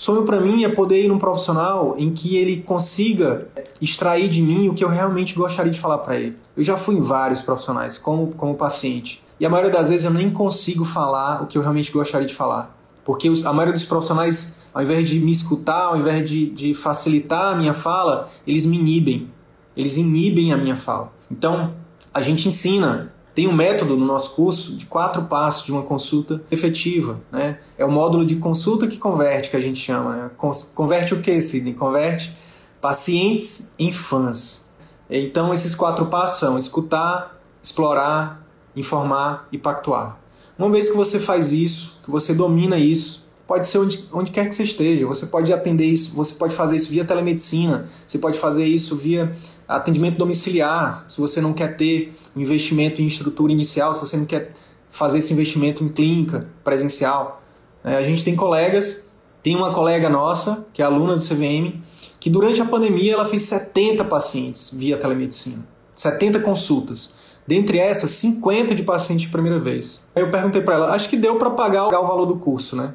Sonho para mim é poder ir num profissional em que ele consiga extrair de mim o que eu realmente gostaria de falar para ele. Eu já fui em vários profissionais como, como paciente. E a maioria das vezes eu nem consigo falar o que eu realmente gostaria de falar. Porque os, a maioria dos profissionais, ao invés de me escutar, ao invés de, de facilitar a minha fala, eles me inibem. Eles inibem a minha fala. Então, a gente ensina tem um método no nosso curso de quatro passos de uma consulta efetiva. Né? É o módulo de consulta que converte, que a gente chama. Né? Converte o que, Sidney? Converte pacientes em fãs. Então, esses quatro passos são escutar, explorar, informar e pactuar. Uma vez que você faz isso, que você domina isso, pode ser onde, onde quer que você esteja. Você pode atender isso, você pode fazer isso via telemedicina, você pode fazer isso via atendimento domiciliar, se você não quer ter um investimento em estrutura inicial, se você não quer fazer esse investimento em clínica presencial. É, a gente tem colegas, tem uma colega nossa, que é aluna do CVM, que durante a pandemia ela fez 70 pacientes via telemedicina, 70 consultas. Dentre essas, 50 de paciente de primeira vez. Aí eu perguntei para ela, acho que deu para pagar o valor do curso, né?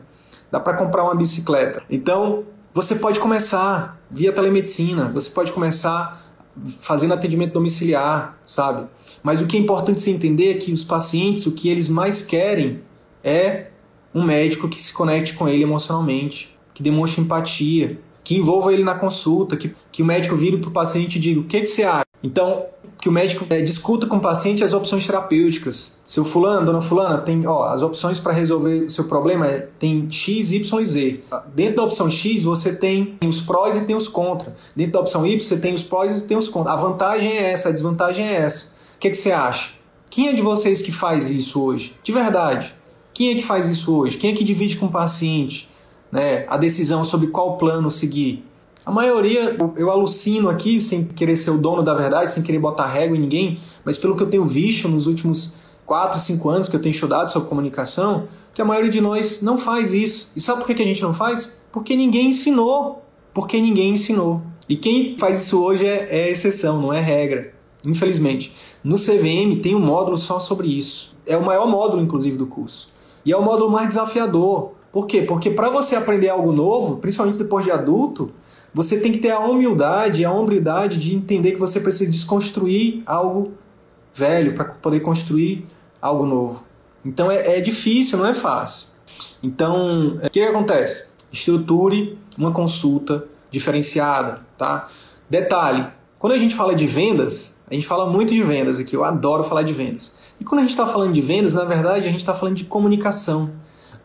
Dá para comprar uma bicicleta. Então, você pode começar via telemedicina, você pode começar fazendo atendimento domiciliar, sabe? Mas o que é importante se entender é que os pacientes, o que eles mais querem é um médico que se conecte com ele emocionalmente, que demonstre empatia, que envolva ele na consulta, que, que o médico vire para o paciente e diga: o que, que você acha? Então, que o médico é, discuta com o paciente as opções terapêuticas. Seu fulano, dona fulana, tem, ó, as opções para resolver o seu problema é, tem X, Y e Z. Dentro da opção X, você tem os prós e tem os contra. Dentro da opção Y, você tem os prós e tem os contra. A vantagem é essa, a desvantagem é essa. O que, que você acha? Quem é de vocês que faz isso hoje? De verdade. Quem é que faz isso hoje? Quem é que divide com o paciente né, a decisão sobre qual plano seguir? A maioria, eu alucino aqui, sem querer ser o dono da verdade, sem querer botar régua em ninguém, mas pelo que eu tenho visto nos últimos 4, 5 anos que eu tenho estudado sobre comunicação, que a maioria de nós não faz isso. E sabe por que a gente não faz? Porque ninguém ensinou. Porque ninguém ensinou. E quem faz isso hoje é, é exceção, não é regra. Infelizmente. No CVM tem um módulo só sobre isso. É o maior módulo, inclusive, do curso. E é o módulo mais desafiador. Por quê? Porque para você aprender algo novo, principalmente depois de adulto, você tem que ter a humildade, a hombridade de entender que você precisa desconstruir algo velho para poder construir algo novo. Então é, é, difícil, não é fácil. Então, o que, que acontece? Estruture uma consulta diferenciada, tá? Detalhe, quando a gente fala de vendas, a gente fala muito de vendas aqui, eu adoro falar de vendas. E quando a gente está falando de vendas, na verdade, a gente está falando de comunicação.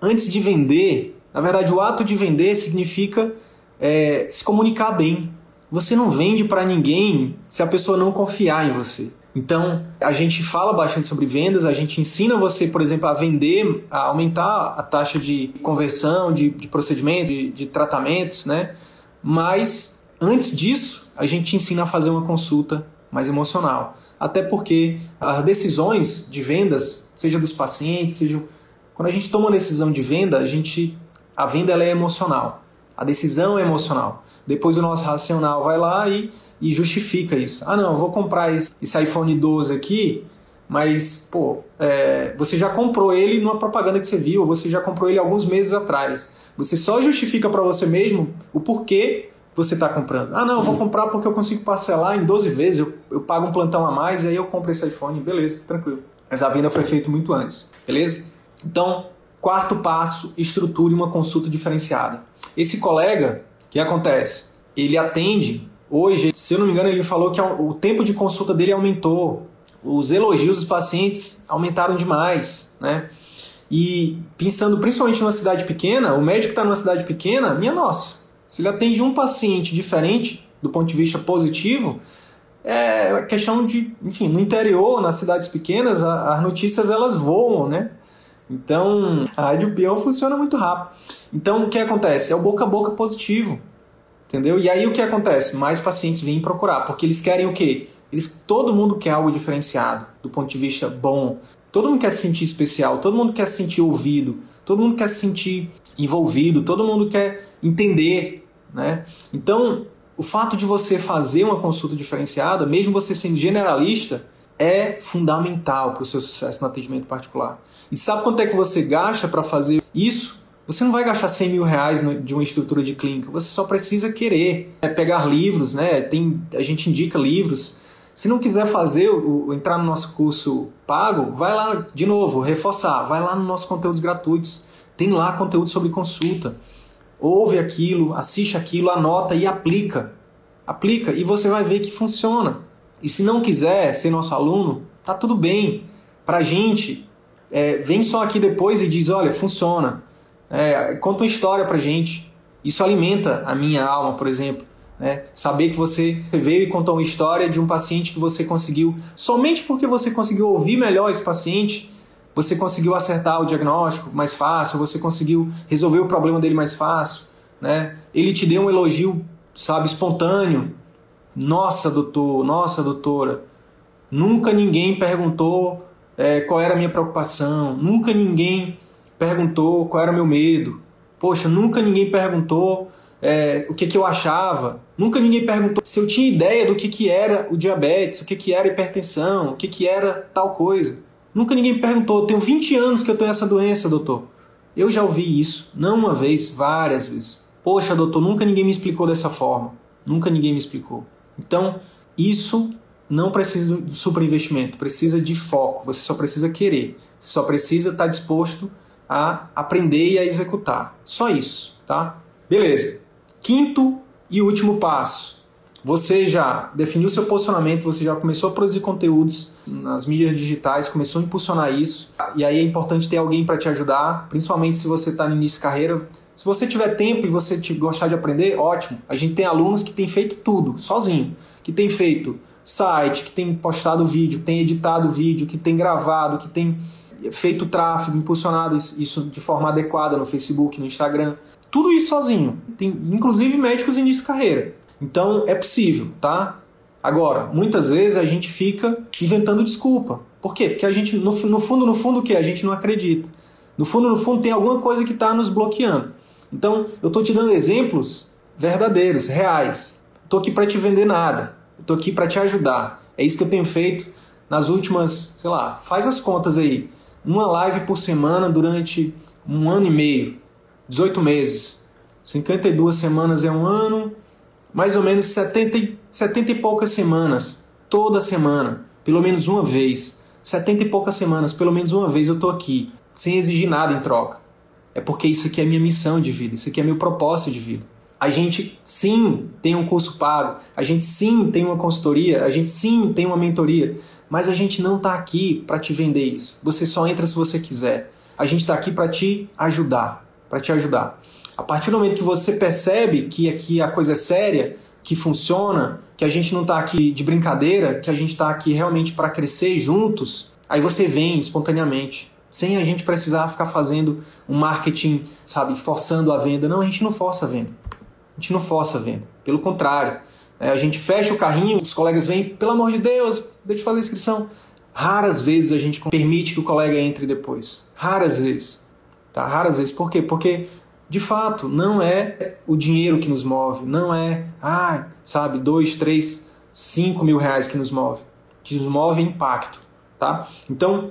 Antes de vender, na verdade, o ato de vender significa é, se comunicar bem. Você não vende para ninguém se a pessoa não confiar em você. Então, a gente fala bastante sobre vendas, a gente ensina você, por exemplo, a vender, a aumentar a taxa de conversão, de, de procedimentos, de, de tratamentos, né? Mas, antes disso, a gente ensina a fazer uma consulta mais emocional. Até porque as decisões de vendas, seja dos pacientes, seja quando a gente toma uma decisão de venda, a gente a venda ela é emocional. A decisão é emocional. Depois o nosso racional vai lá e, e justifica isso. Ah, não, eu vou comprar esse, esse iPhone 12 aqui, mas, pô, é, você já comprou ele numa propaganda que você viu, ou você já comprou ele alguns meses atrás. Você só justifica para você mesmo o porquê você está comprando. Ah, não, eu vou comprar porque eu consigo parcelar em 12 vezes, eu, eu pago um plantão a mais e aí eu compro esse iPhone. Beleza, tranquilo. Mas a venda foi feita muito antes, beleza? Então, Quarto passo, estruture uma consulta diferenciada. Esse colega, o que acontece? Ele atende, hoje, se eu não me engano, ele falou que o tempo de consulta dele aumentou, os elogios dos pacientes aumentaram demais, né? E pensando principalmente numa cidade pequena, o médico está numa cidade pequena, minha nossa, se ele atende um paciente diferente do ponto de vista positivo, é questão de, enfim, no interior, nas cidades pequenas, as notícias elas voam, né? Então, a rádio peão funciona muito rápido. Então, o que acontece? É o boca a boca positivo. Entendeu? E aí o que acontece? Mais pacientes vêm procurar, porque eles querem o quê? Eles, todo mundo quer algo diferenciado, do ponto de vista bom. Todo mundo quer se sentir especial, todo mundo quer se sentir ouvido, todo mundo quer se sentir envolvido, todo mundo quer entender, né? Então, o fato de você fazer uma consulta diferenciada, mesmo você sendo generalista, é fundamental para o seu sucesso no atendimento particular. E sabe quanto é que você gasta para fazer isso? Você não vai gastar 100 mil reais de uma estrutura de clínica, você só precisa querer. É pegar livros, né? Tem, a gente indica livros. Se não quiser fazer, o, entrar no nosso curso pago, vai lá, de novo, reforçar, vai lá nos nossos conteúdos gratuitos. Tem lá conteúdo sobre consulta. Ouve aquilo, assiste aquilo, anota e aplica. Aplica e você vai ver que funciona. E se não quiser ser nosso aluno, tá tudo bem. Pra gente, é, vem só aqui depois e diz: olha, funciona. É, conta uma história pra gente. Isso alimenta a minha alma, por exemplo. Né? Saber que você veio e contou uma história de um paciente que você conseguiu, somente porque você conseguiu ouvir melhor esse paciente, você conseguiu acertar o diagnóstico mais fácil, você conseguiu resolver o problema dele mais fácil. Né? Ele te deu um elogio, sabe, espontâneo. Nossa, doutor, nossa, doutora, nunca ninguém perguntou é, qual era a minha preocupação, nunca ninguém perguntou qual era o meu medo. Poxa, nunca ninguém perguntou é, o que, que eu achava. Nunca ninguém perguntou se eu tinha ideia do que, que era o diabetes, o que, que era hipertensão, o que, que era tal coisa. Nunca ninguém perguntou. Tenho 20 anos que eu tenho essa doença, doutor. Eu já ouvi isso, não uma vez, várias vezes. Poxa, doutor, nunca ninguém me explicou dessa forma. Nunca ninguém me explicou. Então, isso não precisa de superinvestimento, precisa de foco. Você só precisa querer. Você só precisa estar disposto a aprender e a executar. Só isso, tá? Beleza. Quinto e último passo. Você já definiu seu posicionamento, você já começou a produzir conteúdos nas mídias digitais, começou a impulsionar isso. E aí é importante ter alguém para te ajudar, principalmente se você está no início de carreira. Se você tiver tempo e você gostar de aprender, ótimo. A gente tem alunos que têm feito tudo sozinho, que tem feito site, que tem postado vídeo, tem editado vídeo, que tem gravado, que tem feito tráfego, impulsionado isso de forma adequada no Facebook, no Instagram. Tudo isso sozinho. Tem inclusive médicos início de carreira. Então é possível, tá? Agora, muitas vezes a gente fica inventando desculpa. Por quê? Porque a gente, no, no fundo, no fundo, o que? A gente não acredita. No fundo, no fundo, tem alguma coisa que está nos bloqueando. Então, eu estou te dando exemplos verdadeiros, reais. Estou aqui para te vender nada. Estou aqui para te ajudar. É isso que eu tenho feito nas últimas, sei lá, faz as contas aí. Uma live por semana durante um ano e meio, 18 meses. 52 semanas é um ano, mais ou menos 70, 70 e poucas semanas, toda semana, pelo menos uma vez. 70 e poucas semanas, pelo menos uma vez eu estou aqui, sem exigir nada em troca. É porque isso aqui é minha missão de vida, isso aqui é meu propósito de vida. A gente sim tem um curso pago, a gente sim tem uma consultoria, a gente sim tem uma mentoria, mas a gente não está aqui para te vender isso. Você só entra se você quiser. A gente está aqui para te ajudar, para te ajudar. A partir do momento que você percebe que aqui a coisa é séria, que funciona, que a gente não está aqui de brincadeira, que a gente está aqui realmente para crescer juntos, aí você vem espontaneamente sem a gente precisar ficar fazendo um marketing, sabe, forçando a venda. Não, a gente não força a venda. A gente não força a venda. Pelo contrário, é, a gente fecha o carrinho, os colegas vêm, pelo amor de Deus, deixa eu fazer a inscrição. Raras vezes a gente permite que o colega entre depois. Raras vezes. Tá? Raras vezes. Por quê? Porque, de fato, não é o dinheiro que nos move. Não é, ah, sabe, dois, três, cinco mil reais que nos move. Que nos move é impacto. Tá? Então,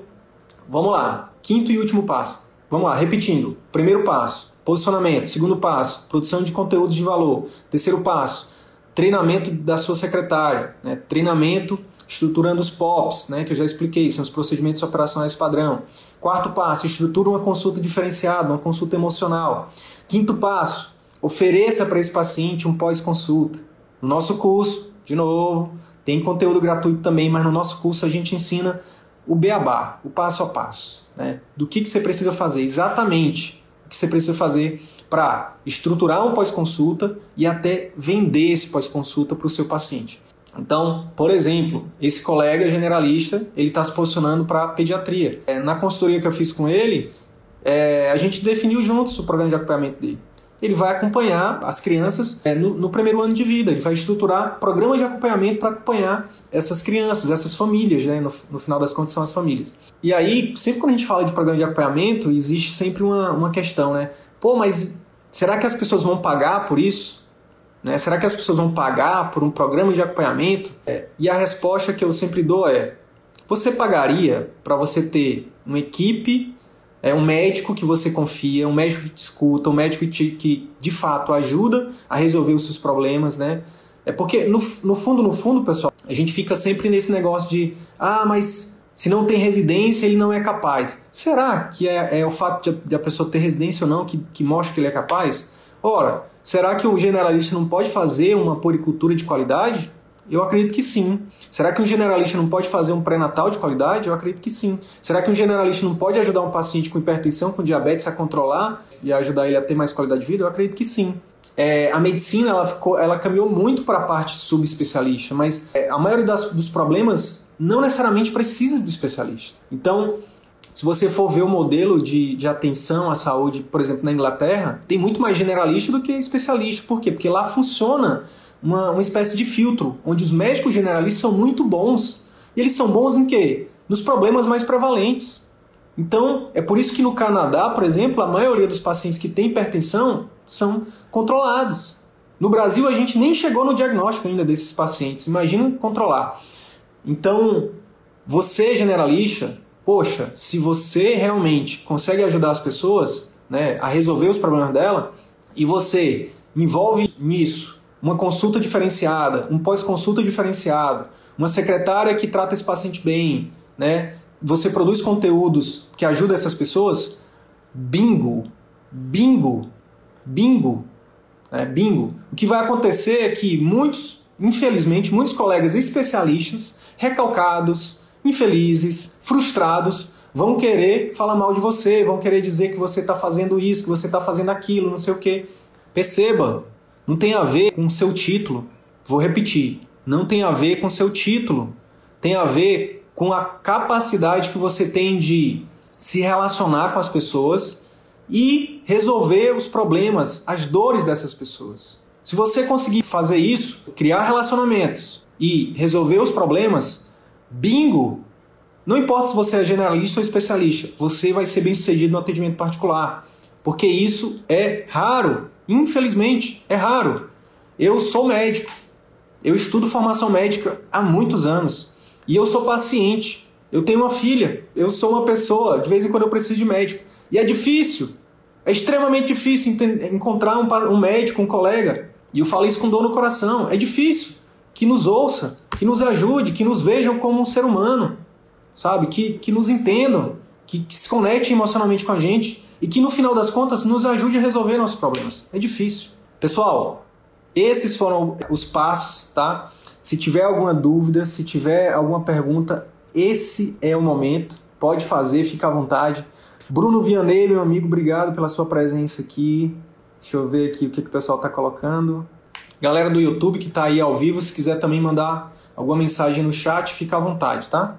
vamos lá. Quinto e último passo. Vamos lá, repetindo. Primeiro passo, posicionamento. Segundo passo, produção de conteúdos de valor. Terceiro passo, treinamento da sua secretária. Né? Treinamento estruturando os POPs, né, que eu já expliquei, são os procedimentos operacionais padrão. Quarto passo, estrutura uma consulta diferenciada, uma consulta emocional. Quinto passo, ofereça para esse paciente um pós-consulta. No nosso curso, de novo, tem conteúdo gratuito também, mas no nosso curso a gente ensina o beabá, o passo a passo, né? Do que, que você precisa fazer, exatamente o que você precisa fazer para estruturar um pós-consulta e até vender esse pós-consulta para o seu paciente. Então, por exemplo, esse colega generalista, ele está se posicionando para pediatria. É, na consultoria que eu fiz com ele, é, a gente definiu juntos o programa de acompanhamento dele. Ele vai acompanhar as crianças é, no, no, primeiro ano de vida. Ele vai estruturar programas de acompanhamento para acompanhar essas crianças, essas famílias, né? No, no, final das contas são as famílias. E aí, sempre quando a gente fala de programa de acompanhamento, existe sempre uma, uma questão, né? Pô, mas será que as pessoas vão pagar por isso? Né? Será que as pessoas vão pagar por um programa de acompanhamento? É. E a resposta que eu sempre dou é: você pagaria para você ter uma equipe, é um médico que você confia, um médico que te escuta, um médico que, te, que de fato ajuda a resolver os seus problemas, né? É porque no, no fundo, no fundo, pessoal, a gente fica sempre nesse negócio de ah, mas se não tem residência, ele não é capaz. Será que é, é o fato de, de, a pessoa ter residência ou não que, que mostra que ele é capaz? Ora, será que o generalista não pode fazer uma poricultura de qualidade? Eu acredito que sim. Será que um generalista não pode fazer um pré-natal de qualidade? Eu acredito que sim. Será que um generalista não pode ajudar um paciente com hipertensão, com diabetes a controlar e ajudar ele a ter mais qualidade de vida? Eu acredito que sim. É, a medicina ela, ficou, ela caminhou muito para a parte subespecialista, mas é, a maioria das, dos problemas não necessariamente precisa do especialista. Então, se você for ver o modelo de, de atenção à saúde, por exemplo, na Inglaterra, tem muito mais generalista do que especialista. Por quê? Porque lá funciona uma, uma espécie de filtro, onde os médicos generalistas são muito bons. E eles são bons em quê? Nos problemas mais prevalentes. Então, é por isso que no Canadá, por exemplo, a maioria dos pacientes que têm hipertensão são controlados. No Brasil, a gente nem chegou no diagnóstico ainda desses pacientes. Imagina controlar. Então, você generalista, poxa, se você realmente consegue ajudar as pessoas né, a resolver os problemas dela e você envolve nisso uma consulta diferenciada, um pós-consulta diferenciado, uma secretária que trata esse paciente bem, né? Você produz conteúdos que ajudam essas pessoas, bingo, bingo, bingo, né? bingo. O que vai acontecer é que muitos, infelizmente, muitos colegas especialistas recalcados, infelizes, frustrados, vão querer falar mal de você, vão querer dizer que você está fazendo isso, que você está fazendo aquilo, não sei o quê. Perceba, não tem a ver com seu título. Vou repetir, não tem a ver com seu título. Tem a ver com a capacidade que você tem de se relacionar com as pessoas e resolver os problemas, as dores dessas pessoas. Se você conseguir fazer isso, criar relacionamentos, e resolver os problemas, bingo! Não importa se você é generalista ou especialista, você vai ser bem sucedido no atendimento particular. Porque isso é raro. Infelizmente, é raro. Eu sou médico. Eu estudo formação médica há muitos anos. E eu sou paciente. Eu tenho uma filha. Eu sou uma pessoa. De vez em quando eu preciso de médico. E é difícil. É extremamente difícil encontrar um médico, um colega. E eu falo isso com dor no coração. É difícil que nos ouça, que nos ajude, que nos vejam como um ser humano, sabe? Que, que nos entendam, que, que se conectem emocionalmente com a gente e que no final das contas nos ajude a resolver nossos problemas. É difícil. Pessoal, esses foram os passos, tá? Se tiver alguma dúvida, se tiver alguma pergunta, esse é o momento. Pode fazer, fica à vontade. Bruno Vianney, meu amigo, obrigado pela sua presença aqui. Deixa eu ver aqui o que, que o pessoal está colocando. Galera do YouTube que está aí ao vivo, se quiser também mandar alguma mensagem no chat, fica à vontade, tá?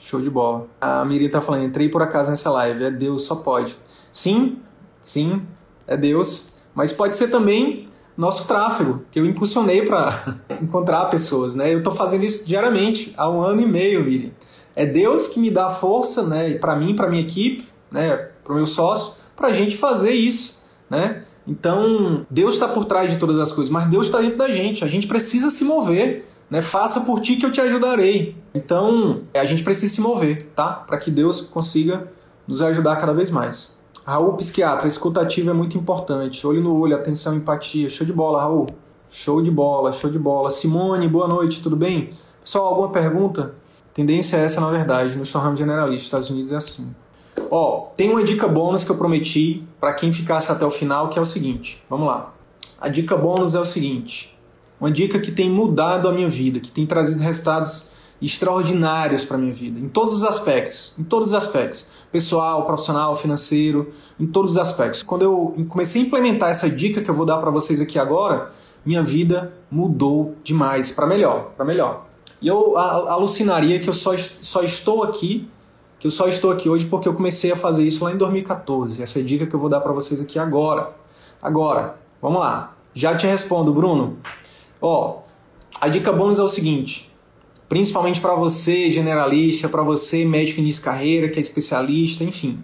Show de bola. A Miri tá falando, entrei por acaso nessa live. É Deus, só pode. Sim, sim, é Deus. Mas pode ser também nosso tráfego, que eu impulsionei para encontrar pessoas, né? Eu estou fazendo isso diariamente, há um ano e meio, Miri. É Deus que me dá força, né? Para mim, para minha equipe, né? Para meu sócio, para a gente fazer isso, né? Então, Deus está por trás de todas as coisas, mas Deus está dentro da gente. A gente precisa se mover. Né? Faça por ti que eu te ajudarei. Então, a gente precisa se mover, tá? Para que Deus consiga nos ajudar cada vez mais. Raul Psiquiatra, escutativo é muito importante. Olho no olho, atenção, empatia. Show de bola, Raul. Show de bola, show de bola. Simone, boa noite, tudo bem? Só alguma pergunta? Tendência é essa, na verdade, nos tornamos generalistas. Estados Unidos é assim. Ó, tem uma dica bônus que eu prometi para quem ficasse até o final, que é o seguinte. Vamos lá. A dica bônus é o seguinte. Uma dica que tem mudado a minha vida, que tem trazido resultados extraordinários para minha vida, em todos os aspectos, em todos os aspectos, pessoal, profissional, financeiro, em todos os aspectos. Quando eu comecei a implementar essa dica que eu vou dar para vocês aqui agora, minha vida mudou demais para melhor, para melhor. E eu alucinaria que eu só, só estou aqui, que eu só estou aqui hoje porque eu comecei a fazer isso lá em 2014. Essa é dica que eu vou dar para vocês aqui agora. Agora, vamos lá. Já te respondo, Bruno. Ó, a dica bônus é o seguinte: principalmente para você, generalista, para você, médico início de carreira, que é especialista, enfim.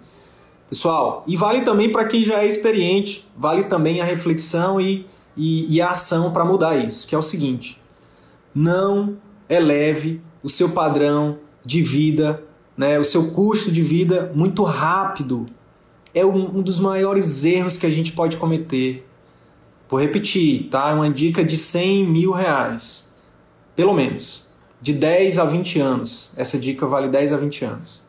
Pessoal, e vale também para quem já é experiente, vale também a reflexão e, e, e a ação para mudar isso, que é o seguinte: não eleve o seu padrão de vida, né, o seu custo de vida muito rápido. É um, um dos maiores erros que a gente pode cometer. Vou repetir, tá? É uma dica de 100 mil reais, pelo menos de 10 a 20 anos. Essa dica vale 10 a 20 anos.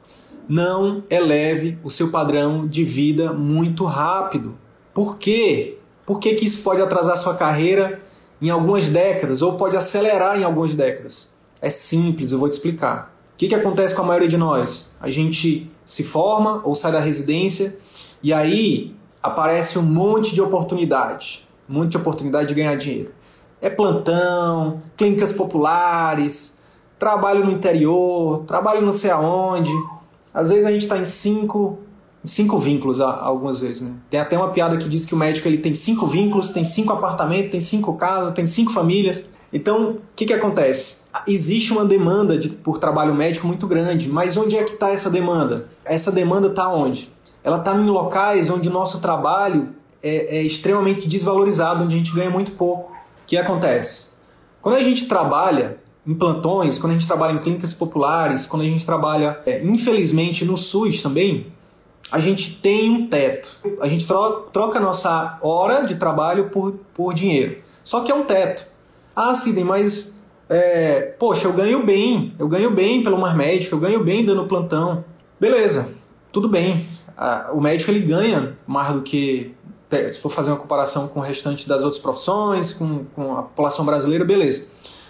Não eleve o seu padrão de vida muito rápido. Por quê? Por que, que isso pode atrasar sua carreira em algumas décadas ou pode acelerar em algumas décadas? É simples, eu vou te explicar. O que, que acontece com a maioria de nós? A gente se forma ou sai da residência e aí aparece um monte de oportunidade, de oportunidade de ganhar dinheiro. É plantão, clínicas populares, trabalho no interior, trabalho não sei aonde. Às vezes a gente está em cinco, cinco vínculos algumas vezes, né? Tem até uma piada que diz que o médico ele tem cinco vínculos, tem cinco apartamentos, tem cinco casas, tem cinco famílias. Então, o que, que acontece? Existe uma demanda de, por trabalho médico muito grande, mas onde é que está essa demanda? Essa demanda está onde? Ela está em locais onde nosso trabalho é, é extremamente desvalorizado, onde a gente ganha muito pouco. O que acontece? Quando a gente trabalha em plantões, quando a gente trabalha em clínicas populares, quando a gente trabalha, é, infelizmente, no SUS também, a gente tem um teto. A gente troca, a nossa hora de trabalho por, por dinheiro. Só que é um teto. Ah, Sidney, mas é, poxa, eu ganho bem, eu ganho bem pelo mar médico, eu ganho bem dando plantão. Beleza, tudo bem. Ah, o médico ele ganha mais do que se for fazer uma comparação com o restante das outras profissões, com, com a população brasileira, beleza.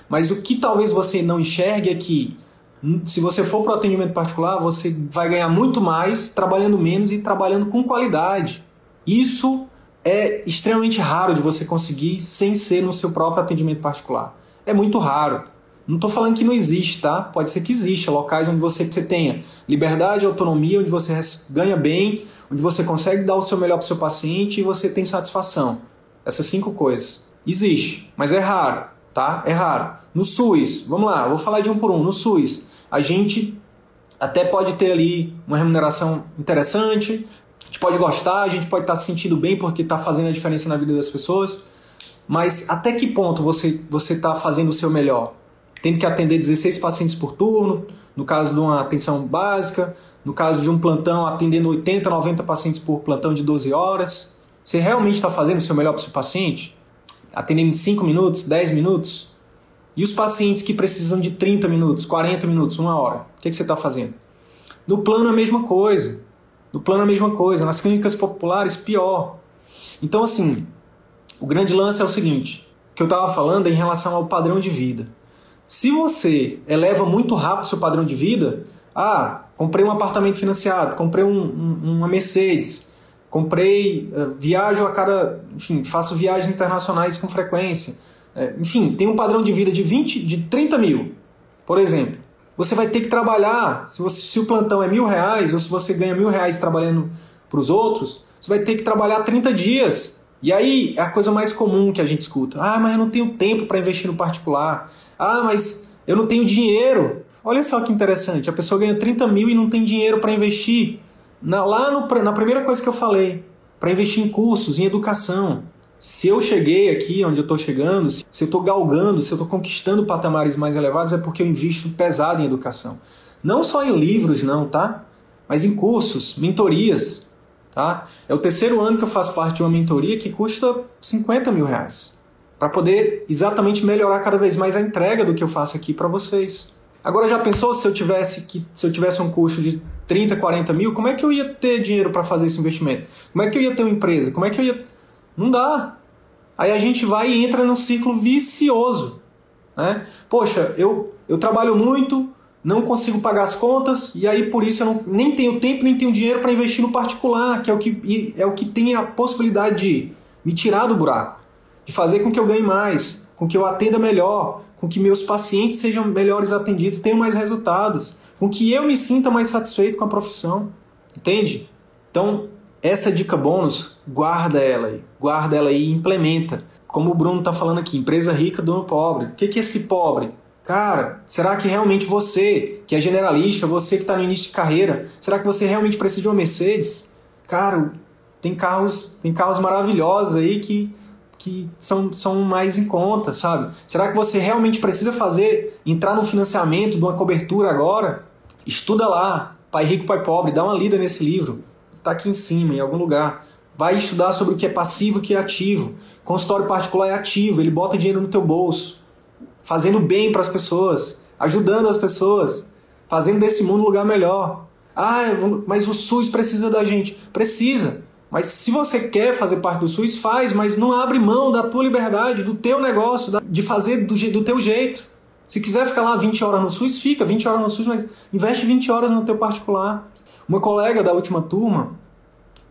Mas o que talvez você não enxergue é que hum, se você for para o atendimento particular, você vai ganhar muito mais trabalhando menos e trabalhando com qualidade. Isso é extremamente raro de você conseguir sem ser no seu próprio atendimento particular. É muito raro. Não estou falando que não existe, tá? Pode ser que exista locais onde você, você tenha liberdade, autonomia, onde você ganha bem, onde você consegue dar o seu melhor para o seu paciente e você tem satisfação. Essas cinco coisas. Existe, mas é raro tá? É raro. No SUS, vamos lá, vou falar de um por um. No SUS, a gente até pode ter ali uma remuneração interessante, a gente pode gostar, a gente pode estar tá se sentindo bem porque está fazendo a diferença na vida das pessoas, mas até que ponto você você está fazendo o seu melhor? Tendo que atender 16 pacientes por turno, no caso de uma atenção básica, no caso de um plantão atendendo 80, 90 pacientes por plantão de 12 horas. Você realmente está fazendo o seu melhor para o seu paciente? atendendo em 5 minutos, 10 minutos? E os pacientes que precisam de 30 minutos, 40 minutos, uma hora? O que, que você está fazendo? No plano a mesma coisa. No plano a mesma coisa. Nas clínicas populares, pior. Então, assim, o grande lance é o seguinte: que eu estava falando é em relação ao padrão de vida. Se você eleva muito rápido seu padrão de vida, ah, comprei um apartamento financiado, comprei um, um, uma Mercedes, comprei, uh, viajo a cada, enfim, faço viagens internacionais com frequência. É, enfim, tem um padrão de vida de 20, de 30 mil, por exemplo. Você vai ter que trabalhar, se, você, se o plantão é mil reais, ou se você ganha mil reais trabalhando para os outros, você vai ter que trabalhar 30 dias. E aí é a coisa mais comum que a gente escuta. Ah, mas eu não tenho tempo para investir no particular. Ah, mas eu não tenho dinheiro. Olha só que interessante. A pessoa ganha 30 mil e não tem dinheiro para investir. Na, lá no, na primeira coisa que eu falei, para investir em cursos, em educação. Se eu cheguei aqui onde eu estou chegando, se eu estou galgando, se eu estou conquistando patamares mais elevados, é porque eu invisto pesado em educação. Não só em livros, não, tá? Mas em cursos, mentorias, tá? É o terceiro ano que eu faço parte de uma mentoria que custa 50 mil reais. para poder exatamente melhorar cada vez mais a entrega do que eu faço aqui para vocês. Agora já pensou se eu tivesse que se eu tivesse um custo de 30, 40 mil, como é que eu ia ter dinheiro para fazer esse investimento? Como é que eu ia ter uma empresa? Como é que eu ia. Não dá. Aí a gente vai e entra num ciclo vicioso. Né? Poxa, eu, eu trabalho muito, não consigo pagar as contas, e aí por isso eu não, nem tenho tempo nem tenho dinheiro para investir no particular, que é o que, é o que tem a possibilidade de me tirar do buraco, de fazer com que eu ganhe mais, com que eu atenda melhor, com que meus pacientes sejam melhores atendidos, tenham mais resultados, com que eu me sinta mais satisfeito com a profissão. Entende? Então, essa dica bônus, guarda ela aí, guarda ela aí e implementa. Como o Bruno está falando aqui, empresa rica, dono pobre. O que é esse pobre? Cara, será que realmente você, que é generalista, você que está no início de carreira, será que você realmente precisa de uma Mercedes? Cara, tem carros, tem carros maravilhosos aí que, que são, são mais em conta, sabe? Será que você realmente precisa fazer, entrar no financiamento de uma cobertura agora? Estuda lá, Pai Rico, Pai Pobre, dá uma lida nesse livro. Está aqui em cima, em algum lugar. Vai estudar sobre o que é passivo e o que é ativo. Consultório particular é ativo, ele bota dinheiro no teu bolso, fazendo bem para as pessoas, ajudando as pessoas, fazendo desse mundo um lugar melhor. Ah, mas o SUS precisa da gente. Precisa. Mas se você quer fazer parte do SUS, faz, mas não abre mão da tua liberdade, do teu negócio, de fazer do, do teu jeito. Se quiser ficar lá 20 horas no SUS, fica 20 horas no SUS, mas investe 20 horas no teu particular. Uma colega da última turma,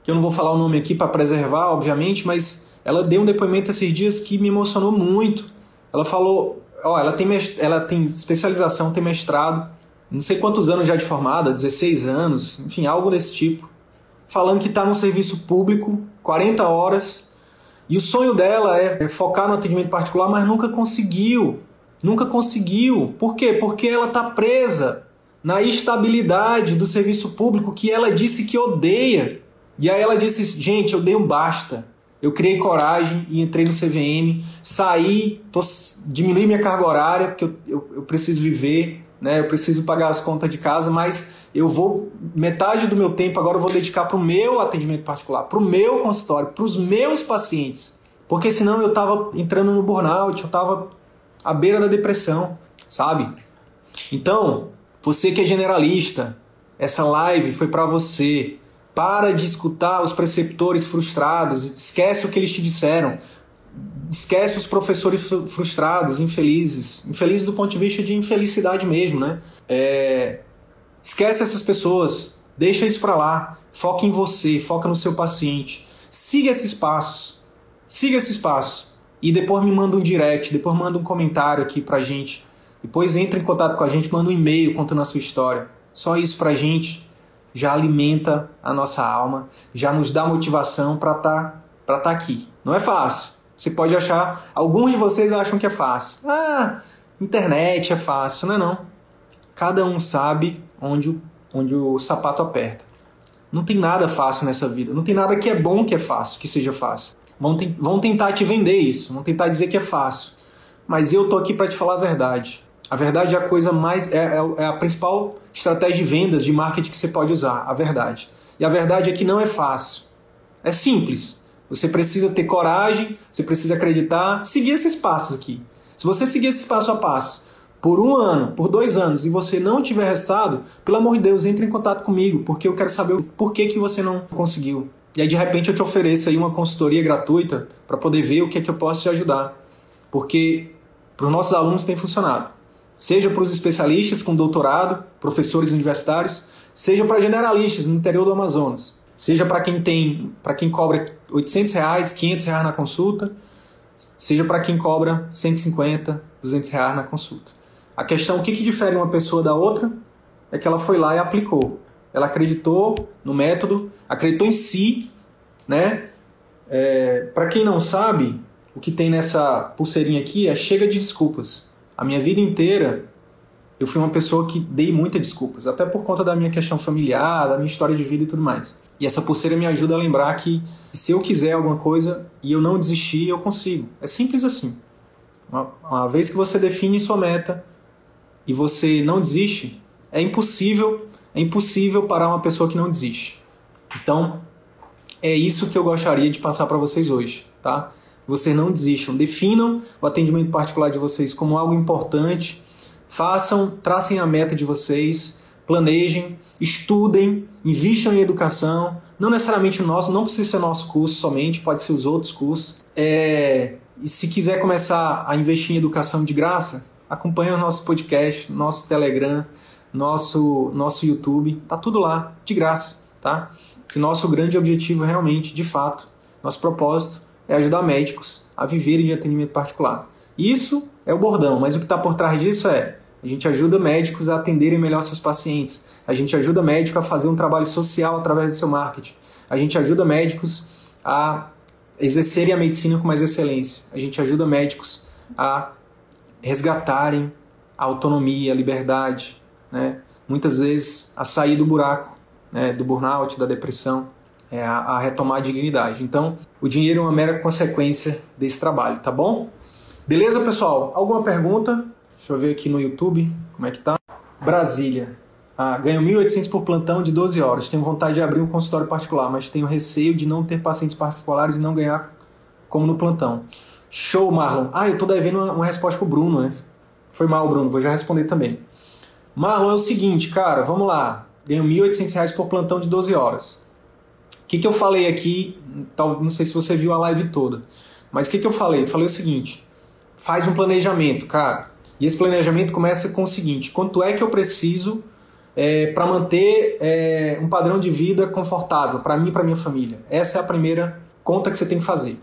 que eu não vou falar o nome aqui para preservar, obviamente, mas ela deu um depoimento esses dias que me emocionou muito. Ela falou, ó, ela tem, ela tem especialização, tem mestrado, não sei quantos anos já de formada, 16 anos, enfim, algo desse tipo. Falando que está no serviço público, 40 horas, e o sonho dela é focar no atendimento particular, mas nunca conseguiu. Nunca conseguiu. Por quê? Porque ela está presa na estabilidade do serviço público que ela disse que odeia. E aí ela disse: gente, eu dei um basta. Eu criei coragem e entrei no CVM, saí, tô, diminui minha carga horária, porque eu, eu, eu preciso viver, né? eu preciso pagar as contas de casa, mas eu vou, metade do meu tempo agora eu vou dedicar para o meu atendimento particular, para o meu consultório, para os meus pacientes. Porque senão eu estava entrando no burnout, eu estava à beira da depressão, sabe? Então, você que é generalista, essa live foi para você. Para de escutar os preceptores frustrados, esquece o que eles te disseram. Esquece os professores frustrados, infelizes. Infelizes do ponto de vista de infelicidade mesmo, né? É... Esquece essas pessoas, deixa isso para lá. Foca em você, foca no seu paciente. Siga esses passos. Siga esses passos. E depois me manda um direct, depois manda um comentário aqui pra gente depois entra em contato com a gente, manda um e-mail contando a sua história. Só isso pra gente já alimenta a nossa alma, já nos dá motivação para estar tá, tá aqui. Não é fácil. Você pode achar, alguns de vocês acham que é fácil. Ah, internet é fácil, não é não. Cada um sabe onde, onde o sapato aperta. Não tem nada fácil nessa vida. Não tem nada que é bom que é fácil, que seja fácil. Vão, te, vão tentar te vender isso, vão tentar dizer que é fácil. Mas eu tô aqui para te falar a verdade. A verdade é a coisa mais. É, é, é, a principal estratégia de vendas, de marketing que você pode usar. A verdade. E a verdade é que não é fácil. É simples. Você precisa ter coragem, você precisa acreditar, seguir esses passos aqui. Se você seguir esses passo a passo por um ano, por dois anos, e você não tiver resultado, pelo amor de Deus, entre em contato comigo, porque eu quero saber o porquê que você não conseguiu. E aí, de repente, eu te ofereço aí uma consultoria gratuita para poder ver o que é que eu posso te ajudar. Porque para os nossos alunos tem funcionado seja para os especialistas com doutorado, professores universitários, seja para generalistas no interior do Amazonas, seja para quem tem, para quem cobra 800 reais, 500 reais na consulta, seja para quem cobra 150, 200 reais na consulta. A questão, o que, que difere uma pessoa da outra, é que ela foi lá e aplicou. Ela acreditou no método, acreditou em si, né? É, para quem não sabe, o que tem nessa pulseirinha aqui é chega de desculpas. A minha vida inteira eu fui uma pessoa que dei muitas desculpas, até por conta da minha questão familiar, da minha história de vida e tudo mais. E essa pulseira me ajuda a lembrar que se eu quiser alguma coisa e eu não desistir, eu consigo. É simples assim. Uma, uma vez que você define sua meta e você não desiste, é impossível, é impossível parar uma pessoa que não desiste. Então, é isso que eu gostaria de passar para vocês hoje, tá? vocês não desistam. Definam o atendimento particular de vocês como algo importante. Façam, tracem a meta de vocês, planejem, estudem, invistam em educação. Não necessariamente o nosso, não precisa ser o nosso curso somente, pode ser os outros cursos. É, e se quiser começar a investir em educação de graça, acompanhe o nosso podcast, nosso Telegram, nosso, nosso YouTube. Tá tudo lá, de graça, tá? E nosso grande objetivo realmente, de fato, nosso propósito é ajudar médicos a viverem de atendimento particular. Isso é o bordão, mas o que está por trás disso é a gente ajuda médicos a atenderem melhor seus pacientes. A gente ajuda médico a fazer um trabalho social através do seu marketing. A gente ajuda médicos a exercerem a medicina com mais excelência. A gente ajuda médicos a resgatarem a autonomia, a liberdade, né? muitas vezes a sair do buraco, né? do burnout, da depressão, é, a, a retomar a dignidade. Então, o dinheiro é uma mera consequência desse trabalho, tá bom? Beleza, pessoal? Alguma pergunta? Deixa eu ver aqui no YouTube como é que tá. Brasília. Ah, ganho 1.800 por plantão de 12 horas. Tenho vontade de abrir um consultório particular, mas tenho receio de não ter pacientes particulares e não ganhar como no plantão. Show, Marlon. Ah, eu tô devendo uma, uma resposta pro Bruno, né? Foi mal, Bruno. Vou já responder também. Marlon, é o seguinte, cara, vamos lá. Ganho 1.800 reais por plantão de 12 horas. O que, que eu falei aqui? Não sei se você viu a live toda. Mas o que, que eu falei? Eu falei o seguinte: faz um planejamento, cara. E esse planejamento começa com o seguinte: quanto é que eu preciso é, para manter é, um padrão de vida confortável para mim e para minha família. Essa é a primeira conta que você tem que fazer.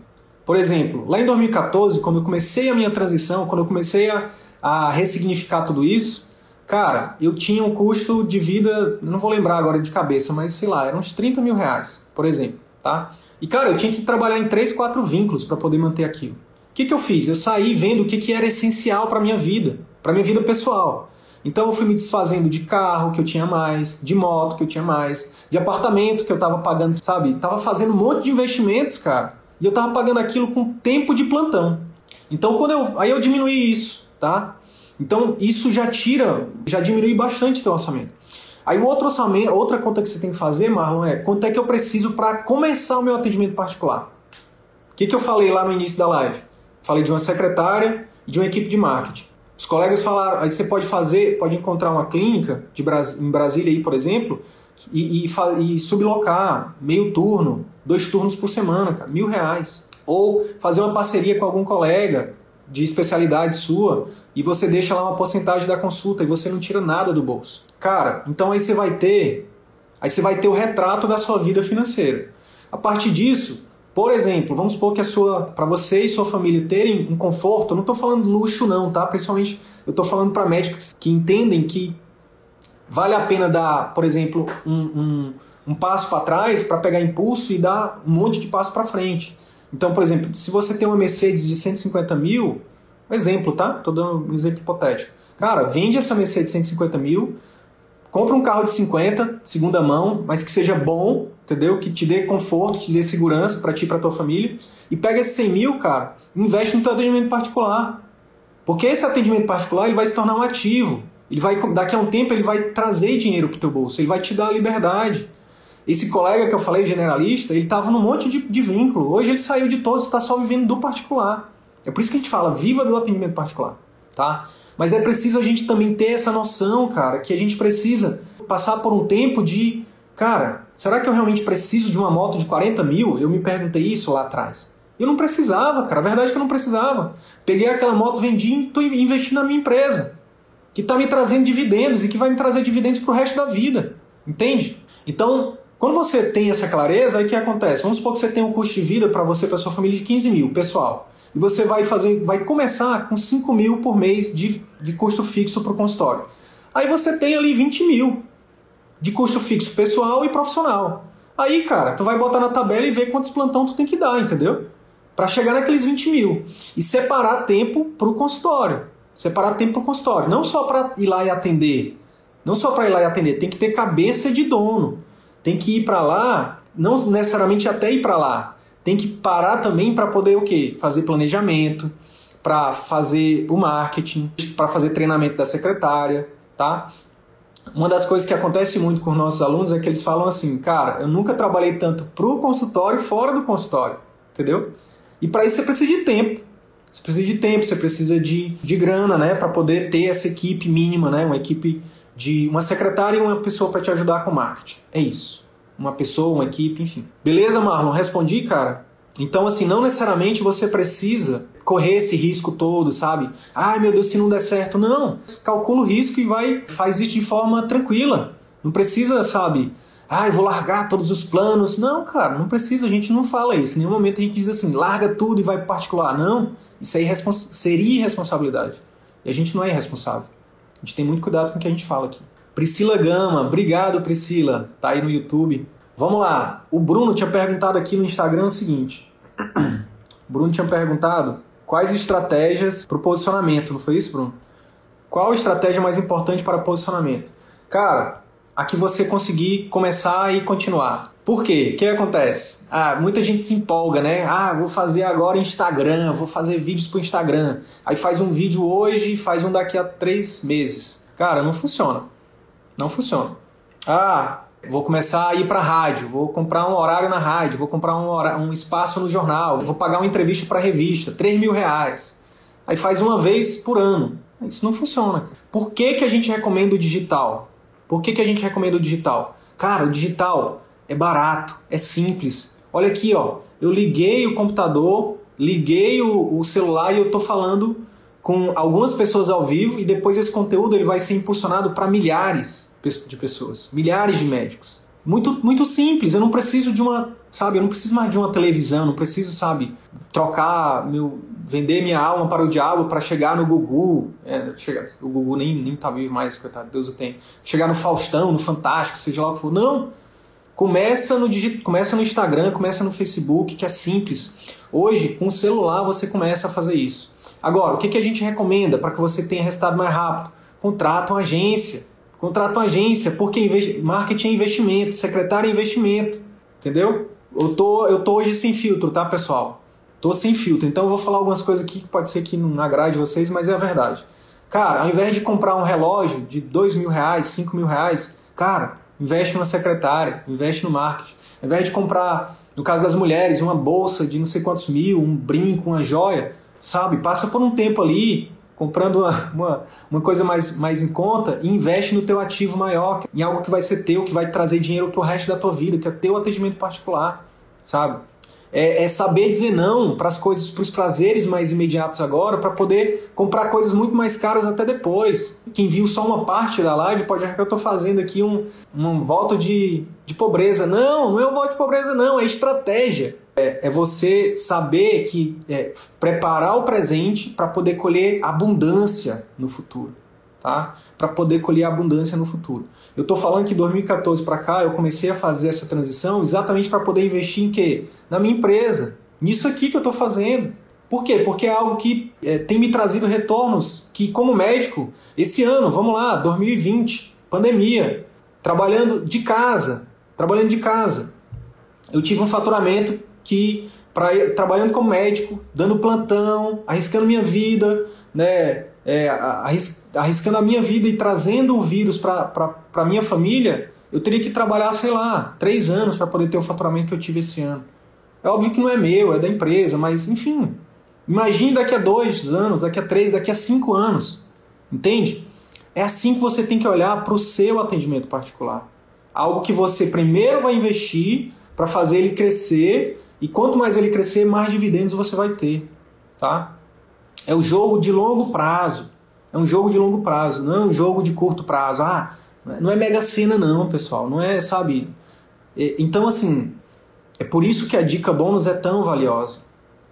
Por exemplo, lá em 2014, quando eu comecei a minha transição, quando eu comecei a, a ressignificar tudo isso, cara, eu tinha um custo de vida, não vou lembrar agora de cabeça, mas sei lá, eram uns 30 mil reais, por exemplo, tá? E cara, eu tinha que trabalhar em três, quatro vínculos para poder manter aquilo. O que, que eu fiz? Eu saí vendo o que, que era essencial para minha vida, para minha vida pessoal. Então eu fui me desfazendo de carro que eu tinha mais, de moto que eu tinha mais, de apartamento que eu tava pagando, sabe? Tava fazendo um monte de investimentos, cara. E eu tava pagando aquilo com tempo de plantão. Então quando eu. Aí eu diminuí isso, tá? Então isso já tira, já diminui bastante o teu orçamento. Aí outro orçamento, outra conta que você tem que fazer, Marlon, é quanto é que eu preciso para começar o meu atendimento particular. O que, que eu falei lá no início da live? Falei de uma secretária e de uma equipe de marketing. Os colegas falaram, aí você pode fazer, pode encontrar uma clínica de Bras, em Brasília aí, por exemplo, e, e, e, sublocar meio turno, dois turnos por semana, cara, mil reais. Ou fazer uma parceria com algum colega de especialidade sua e você deixa lá uma porcentagem da consulta e você não tira nada do bolso. Cara, então aí você vai ter, aí você vai ter o retrato da sua vida financeira. A partir disso, por exemplo, vamos supor que a sua, para você e sua família terem um conforto, eu não estou falando luxo não, tá? Principalmente eu estou falando para médicos que entendem que vale a pena dar, por exemplo, um, um, um passo para trás para pegar impulso e dar um monte de passo para frente. Então, por exemplo, se você tem uma Mercedes de 150 mil, exemplo, tá? Estou dando um exemplo hipotético. Cara, vende essa Mercedes de 150 mil, compra um carro de 50, segunda mão, mas que seja bom, entendeu? Que te dê conforto, te dê segurança para ti e para tua família. E pega esses 100 mil, cara, investe no teu atendimento particular. Porque esse atendimento particular ele vai se tornar um ativo. Ele vai, daqui a um tempo ele vai trazer dinheiro pro teu bolso, ele vai te dar liberdade. Esse colega que eu falei, generalista, ele estava num monte de, de vínculo. Hoje ele saiu de todos, está só vivendo do particular. É por isso que a gente fala, viva do atendimento particular, tá? Mas é preciso a gente também ter essa noção, cara, que a gente precisa passar por um tempo de cara, será que eu realmente preciso de uma moto de 40 mil? Eu me perguntei isso lá atrás. Eu não precisava, cara. A verdade é que eu não precisava. Peguei aquela moto, vendi e investindo na minha empresa. Que está me trazendo dividendos e que vai me trazer dividendos para o resto da vida. Entende? Então, quando você tem essa clareza, aí o que acontece? Vamos supor que você tem um custo de vida para você e para sua família de 15 mil, pessoal. E você vai fazer, vai começar com 5 mil por mês de, de custo fixo para o consultório. Aí você tem ali 20 mil de custo fixo pessoal e profissional. Aí, cara, tu vai botar na tabela e ver quantos plantão tu tem que dar, entendeu? Para chegar naqueles 20 mil. E separar tempo para o consultório. Separar tempo para o consultório. Não só para ir lá e atender. Não só para ir lá e atender. Tem que ter cabeça de dono. Tem que ir para lá, não necessariamente até ir para lá. Tem que parar também para poder o quê? Fazer planejamento, para fazer o marketing, para fazer treinamento da secretária, tá? uma das coisas que acontece muito com os nossos alunos é que eles falam assim, cara, eu nunca trabalhei tanto pro consultório fora do consultório, entendeu? E para isso você precisa de tempo. Você precisa de tempo, você precisa de, de grana, né, para poder ter essa equipe mínima, né, uma equipe de uma secretária e uma pessoa para te ajudar com marketing. É isso. Uma pessoa, uma equipe, enfim. Beleza, Marlon? Respondi, cara? Então, assim, não necessariamente você precisa correr esse risco todo, sabe? Ai, meu Deus, se não der certo. Não. Calcula o risco e vai, faz isso de forma tranquila. Não precisa, sabe? Ai, vou largar todos os planos. Não, cara, não precisa. A gente não fala isso. Em nenhum momento a gente diz assim, larga tudo e vai particular. Não. Isso aí seria irresponsabilidade. E a gente não é irresponsável. A gente tem muito cuidado com o que a gente fala aqui. Priscila Gama, obrigado Priscila, tá aí no YouTube. Vamos lá, o Bruno tinha perguntado aqui no Instagram o seguinte: o Bruno tinha perguntado quais estratégias para o posicionamento, não foi isso, Bruno? Qual estratégia mais importante para posicionamento? Cara, a que você conseguir começar e continuar. Por quê? O que acontece? Ah, muita gente se empolga, né? Ah, vou fazer agora Instagram, vou fazer vídeos para Instagram. Aí faz um vídeo hoje e faz um daqui a três meses. Cara, não funciona. Não funciona. Ah, vou começar a ir para rádio, vou comprar um horário na rádio, vou comprar um, horário, um espaço no jornal, vou pagar uma entrevista para revista, 3 mil reais. Aí faz uma vez por ano. Isso não funciona. Por que, que a gente recomenda o digital? Por que, que a gente recomenda o digital? Cara, o digital é barato, é simples. Olha aqui, ó. Eu liguei o computador, liguei o, o celular e eu estou falando com algumas pessoas ao vivo e depois esse conteúdo ele vai ser impulsionado para milhares de pessoas, milhares de médicos. Muito, muito simples. Eu não preciso de uma, sabe? Eu não preciso mais de uma televisão. Não preciso, sabe? Trocar meu, vender minha alma para o diabo para chegar no Gugu. É, chegar, o Gugu nem, nem tá vivo mais, coitado, Deus o tem. Chegar no Faustão, no Fantástico, seja lá o que for. Não! Começa no, começa no Instagram, começa no Facebook, que é simples. Hoje, com o celular, você começa a fazer isso. Agora, o que, que a gente recomenda para que você tenha resultado mais rápido? Contrata uma agência. Contrata uma agência, porque marketing é investimento, secretário é investimento. Entendeu? Eu tô, eu tô hoje sem filtro, tá, pessoal? Tô sem filtro, então eu vou falar algumas coisas aqui que pode ser que não agrade vocês, mas é a verdade. Cara, ao invés de comprar um relógio de dois mil reais, cinco mil reais, cara, investe numa secretária, investe no marketing. Ao invés de comprar, no caso das mulheres, uma bolsa de não sei quantos mil, um brinco, uma joia, sabe? Passa por um tempo ali, comprando uma, uma, uma, coisa mais, mais em conta e investe no teu ativo maior, em algo que vai ser teu, que vai trazer dinheiro pro resto da tua vida, que é teu atendimento particular, sabe? É, é saber dizer não para as coisas, para os prazeres mais imediatos agora, para poder comprar coisas muito mais caras até depois. Quem viu só uma parte da live pode achar que eu estou fazendo aqui um, um voto de, de pobreza. Não, não é um voto de pobreza, não, é estratégia. É, é você saber que é, preparar o presente para poder colher abundância no futuro tá? Para poder colher abundância no futuro. Eu estou falando que 2014 para cá eu comecei a fazer essa transição exatamente para poder investir em quê? Na minha empresa. Nisso aqui que eu estou fazendo. Por quê? Porque é algo que é, tem me trazido retornos que, como médico, esse ano, vamos lá, 2020, pandemia, trabalhando de casa, trabalhando de casa, eu tive um faturamento que, pra, trabalhando como médico, dando plantão, arriscando minha vida, né, é, arriscando a minha vida e trazendo o vírus para a minha família, eu teria que trabalhar, sei lá, três anos para poder ter o faturamento que eu tive esse ano. É óbvio que não é meu, é da empresa, mas enfim. Imagine daqui a dois anos, daqui a três, daqui a cinco anos. Entende? É assim que você tem que olhar para o seu atendimento particular. Algo que você primeiro vai investir para fazer ele crescer e quanto mais ele crescer, mais dividendos você vai ter, tá? É um jogo de longo prazo. É um jogo de longo prazo, não é um jogo de curto prazo. Ah, não é mega cena não, pessoal. Não é, sabe? Então, assim, é por isso que a dica bônus é tão valiosa.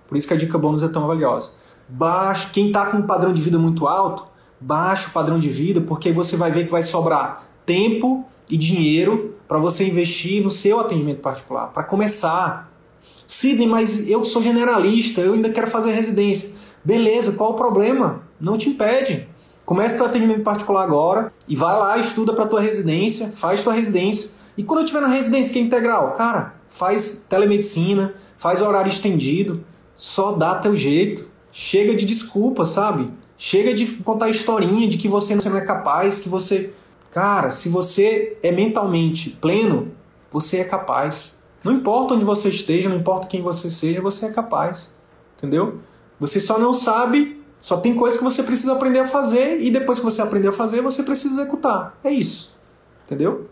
Por isso que a dica bônus é tão valiosa. Baixa, quem está com um padrão de vida muito alto, baixa o padrão de vida, porque aí você vai ver que vai sobrar tempo e dinheiro para você investir no seu atendimento particular, para começar. Sidney, mas eu sou generalista, eu ainda quero fazer residência. Beleza, qual o problema? Não te impede. Começa teu atendimento particular agora e vai lá, estuda para tua residência, faz tua residência. E quando eu estiver na residência que é integral, cara, faz telemedicina, faz horário estendido, só dá teu jeito. Chega de desculpa, sabe? Chega de contar historinha de que você não é capaz, que você. Cara, se você é mentalmente pleno, você é capaz. Não importa onde você esteja, não importa quem você seja, você é capaz. entendeu? Você só não sabe, só tem coisa que você precisa aprender a fazer e depois que você aprender a fazer, você precisa executar. É isso. Entendeu?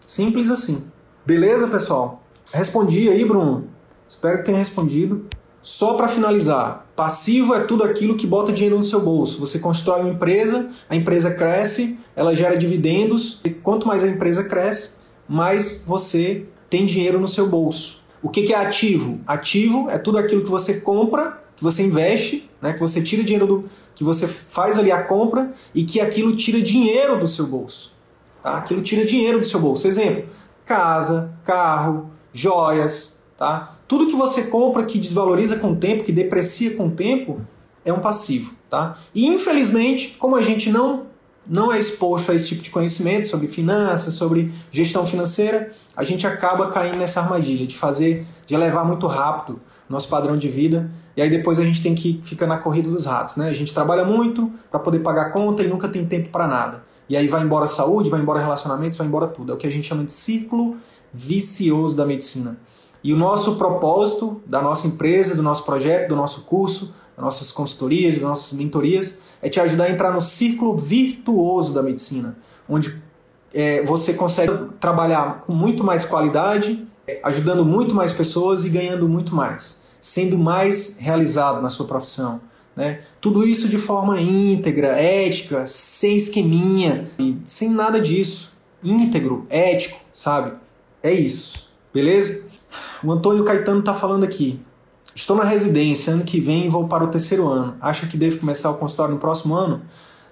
Simples assim. Beleza, pessoal? Respondi aí, Bruno. Espero que tenha respondido. Só para finalizar, passivo é tudo aquilo que bota dinheiro no seu bolso. Você constrói uma empresa, a empresa cresce, ela gera dividendos, e quanto mais a empresa cresce, mais você tem dinheiro no seu bolso. O que é ativo? Ativo é tudo aquilo que você compra, que você investe, né, que você tira dinheiro do. que você faz ali a compra e que aquilo tira dinheiro do seu bolso. Tá? Aquilo tira dinheiro do seu bolso. Exemplo: casa, carro, joias, tá? Tudo que você compra que desvaloriza com o tempo, que deprecia com o tempo, é um passivo, tá? E infelizmente, como a gente não não é exposto a esse tipo de conhecimento sobre finanças, sobre gestão financeira, a gente acaba caindo nessa armadilha de fazer, de elevar muito rápido nosso padrão de vida, e aí depois a gente tem que ficar na corrida dos ratos, né? A gente trabalha muito para poder pagar conta e nunca tem tempo para nada. E aí vai embora a saúde, vai embora relacionamentos, vai embora tudo. É o que a gente chama de ciclo vicioso da medicina. E o nosso propósito da nossa empresa, do nosso projeto, do nosso curso, das nossas consultorias, das nossas mentorias, é te ajudar a entrar no círculo virtuoso da medicina, onde é, você consegue trabalhar com muito mais qualidade, ajudando muito mais pessoas e ganhando muito mais, sendo mais realizado na sua profissão. Né? Tudo isso de forma íntegra, ética, sem esqueminha, sem nada disso. Íntegro, ético, sabe? É isso, beleza? O Antônio Caetano está falando aqui. Estou na residência, ano que vem vou para o terceiro ano. Acha que devo começar o consultório no próximo ano?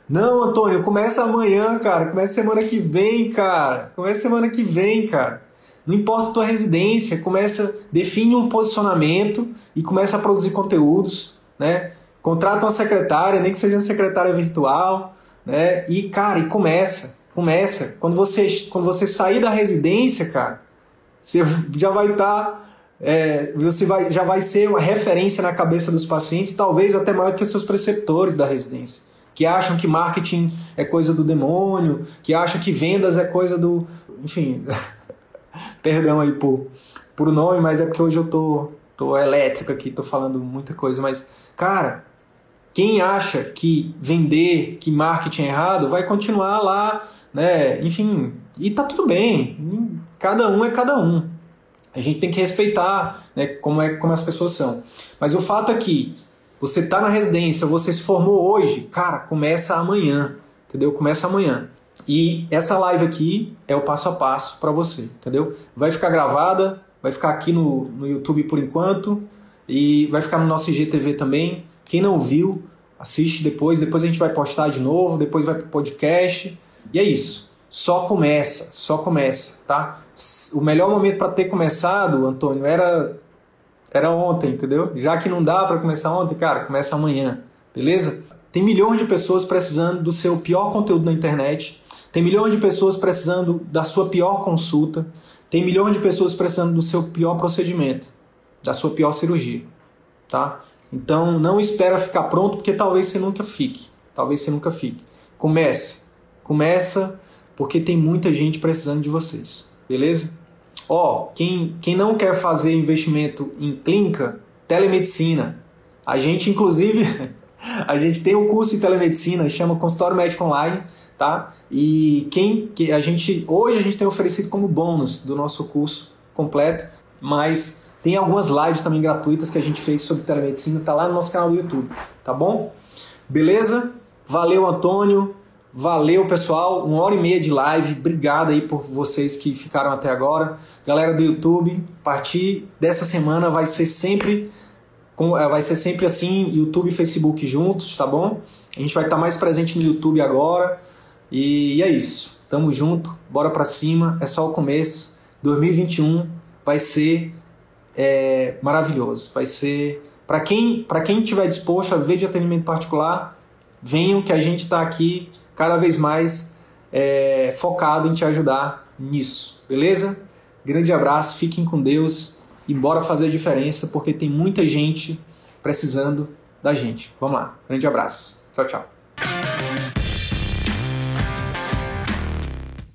Não, Antônio, começa amanhã, cara. Começa semana que vem, cara. Começa semana que vem, cara. Não importa a tua residência, começa, define um posicionamento e começa a produzir conteúdos, né? Contrata uma secretária, nem que seja uma secretária virtual, né? E, cara, e começa, começa. Quando você, quando você sair da residência, cara, você já vai estar. Tá, é, você vai, já vai ser uma referência na cabeça dos pacientes, talvez até maior que seus preceptores da residência. Que acham que marketing é coisa do demônio, que acham que vendas é coisa do. Enfim, perdão aí por, por nome, mas é porque hoje eu tô, tô elétrico aqui, tô falando muita coisa. Mas, cara, quem acha que vender, que marketing é errado, vai continuar lá, né? Enfim, e tá tudo bem cada um é cada um. A gente tem que respeitar né, como, é, como as pessoas são. Mas o fato é que você está na residência, você se formou hoje, cara, começa amanhã, entendeu? Começa amanhã. E essa live aqui é o passo a passo para você, entendeu? Vai ficar gravada, vai ficar aqui no, no YouTube por enquanto e vai ficar no nosso IGTV também. Quem não viu, assiste depois, depois a gente vai postar de novo, depois vai pro podcast. E é isso. Só começa, só começa, tá? o melhor momento para ter começado, Antônio, era era ontem, entendeu? Já que não dá para começar ontem, cara, começa amanhã, beleza? Tem milhões de pessoas precisando do seu pior conteúdo na internet. Tem milhões de pessoas precisando da sua pior consulta. Tem milhões de pessoas precisando do seu pior procedimento, da sua pior cirurgia, tá? Então não espera ficar pronto porque talvez você nunca fique. Talvez você nunca fique. Comece. Começa porque tem muita gente precisando de vocês beleza? Ó, quem, quem não quer fazer investimento em clínica, telemedicina. A gente, inclusive, a gente tem um curso em telemedicina, chama Consultório Médico Online, tá? E quem que a gente hoje a gente tem oferecido como bônus do nosso curso completo, mas tem algumas lives também gratuitas que a gente fez sobre telemedicina, tá lá no nosso canal do YouTube, tá bom? Beleza? Valeu, Antônio. Valeu, pessoal. Uma hora e meia de live. Obrigado aí por vocês que ficaram até agora. Galera do YouTube, a partir dessa semana vai ser sempre eh, vai ser sempre assim, YouTube e Facebook juntos, tá bom? A gente vai estar mais presente no YouTube agora. E é isso. Tamo junto. Bora pra cima. É só o começo. 2021 vai ser é, maravilhoso. Vai ser para quem para quem tiver disposto a ver de atendimento particular, venham que a gente está aqui cada vez mais é, focado em te ajudar nisso, beleza? Grande abraço, fiquem com Deus e bora fazer a diferença porque tem muita gente precisando da gente. Vamos lá, grande abraço, tchau, tchau.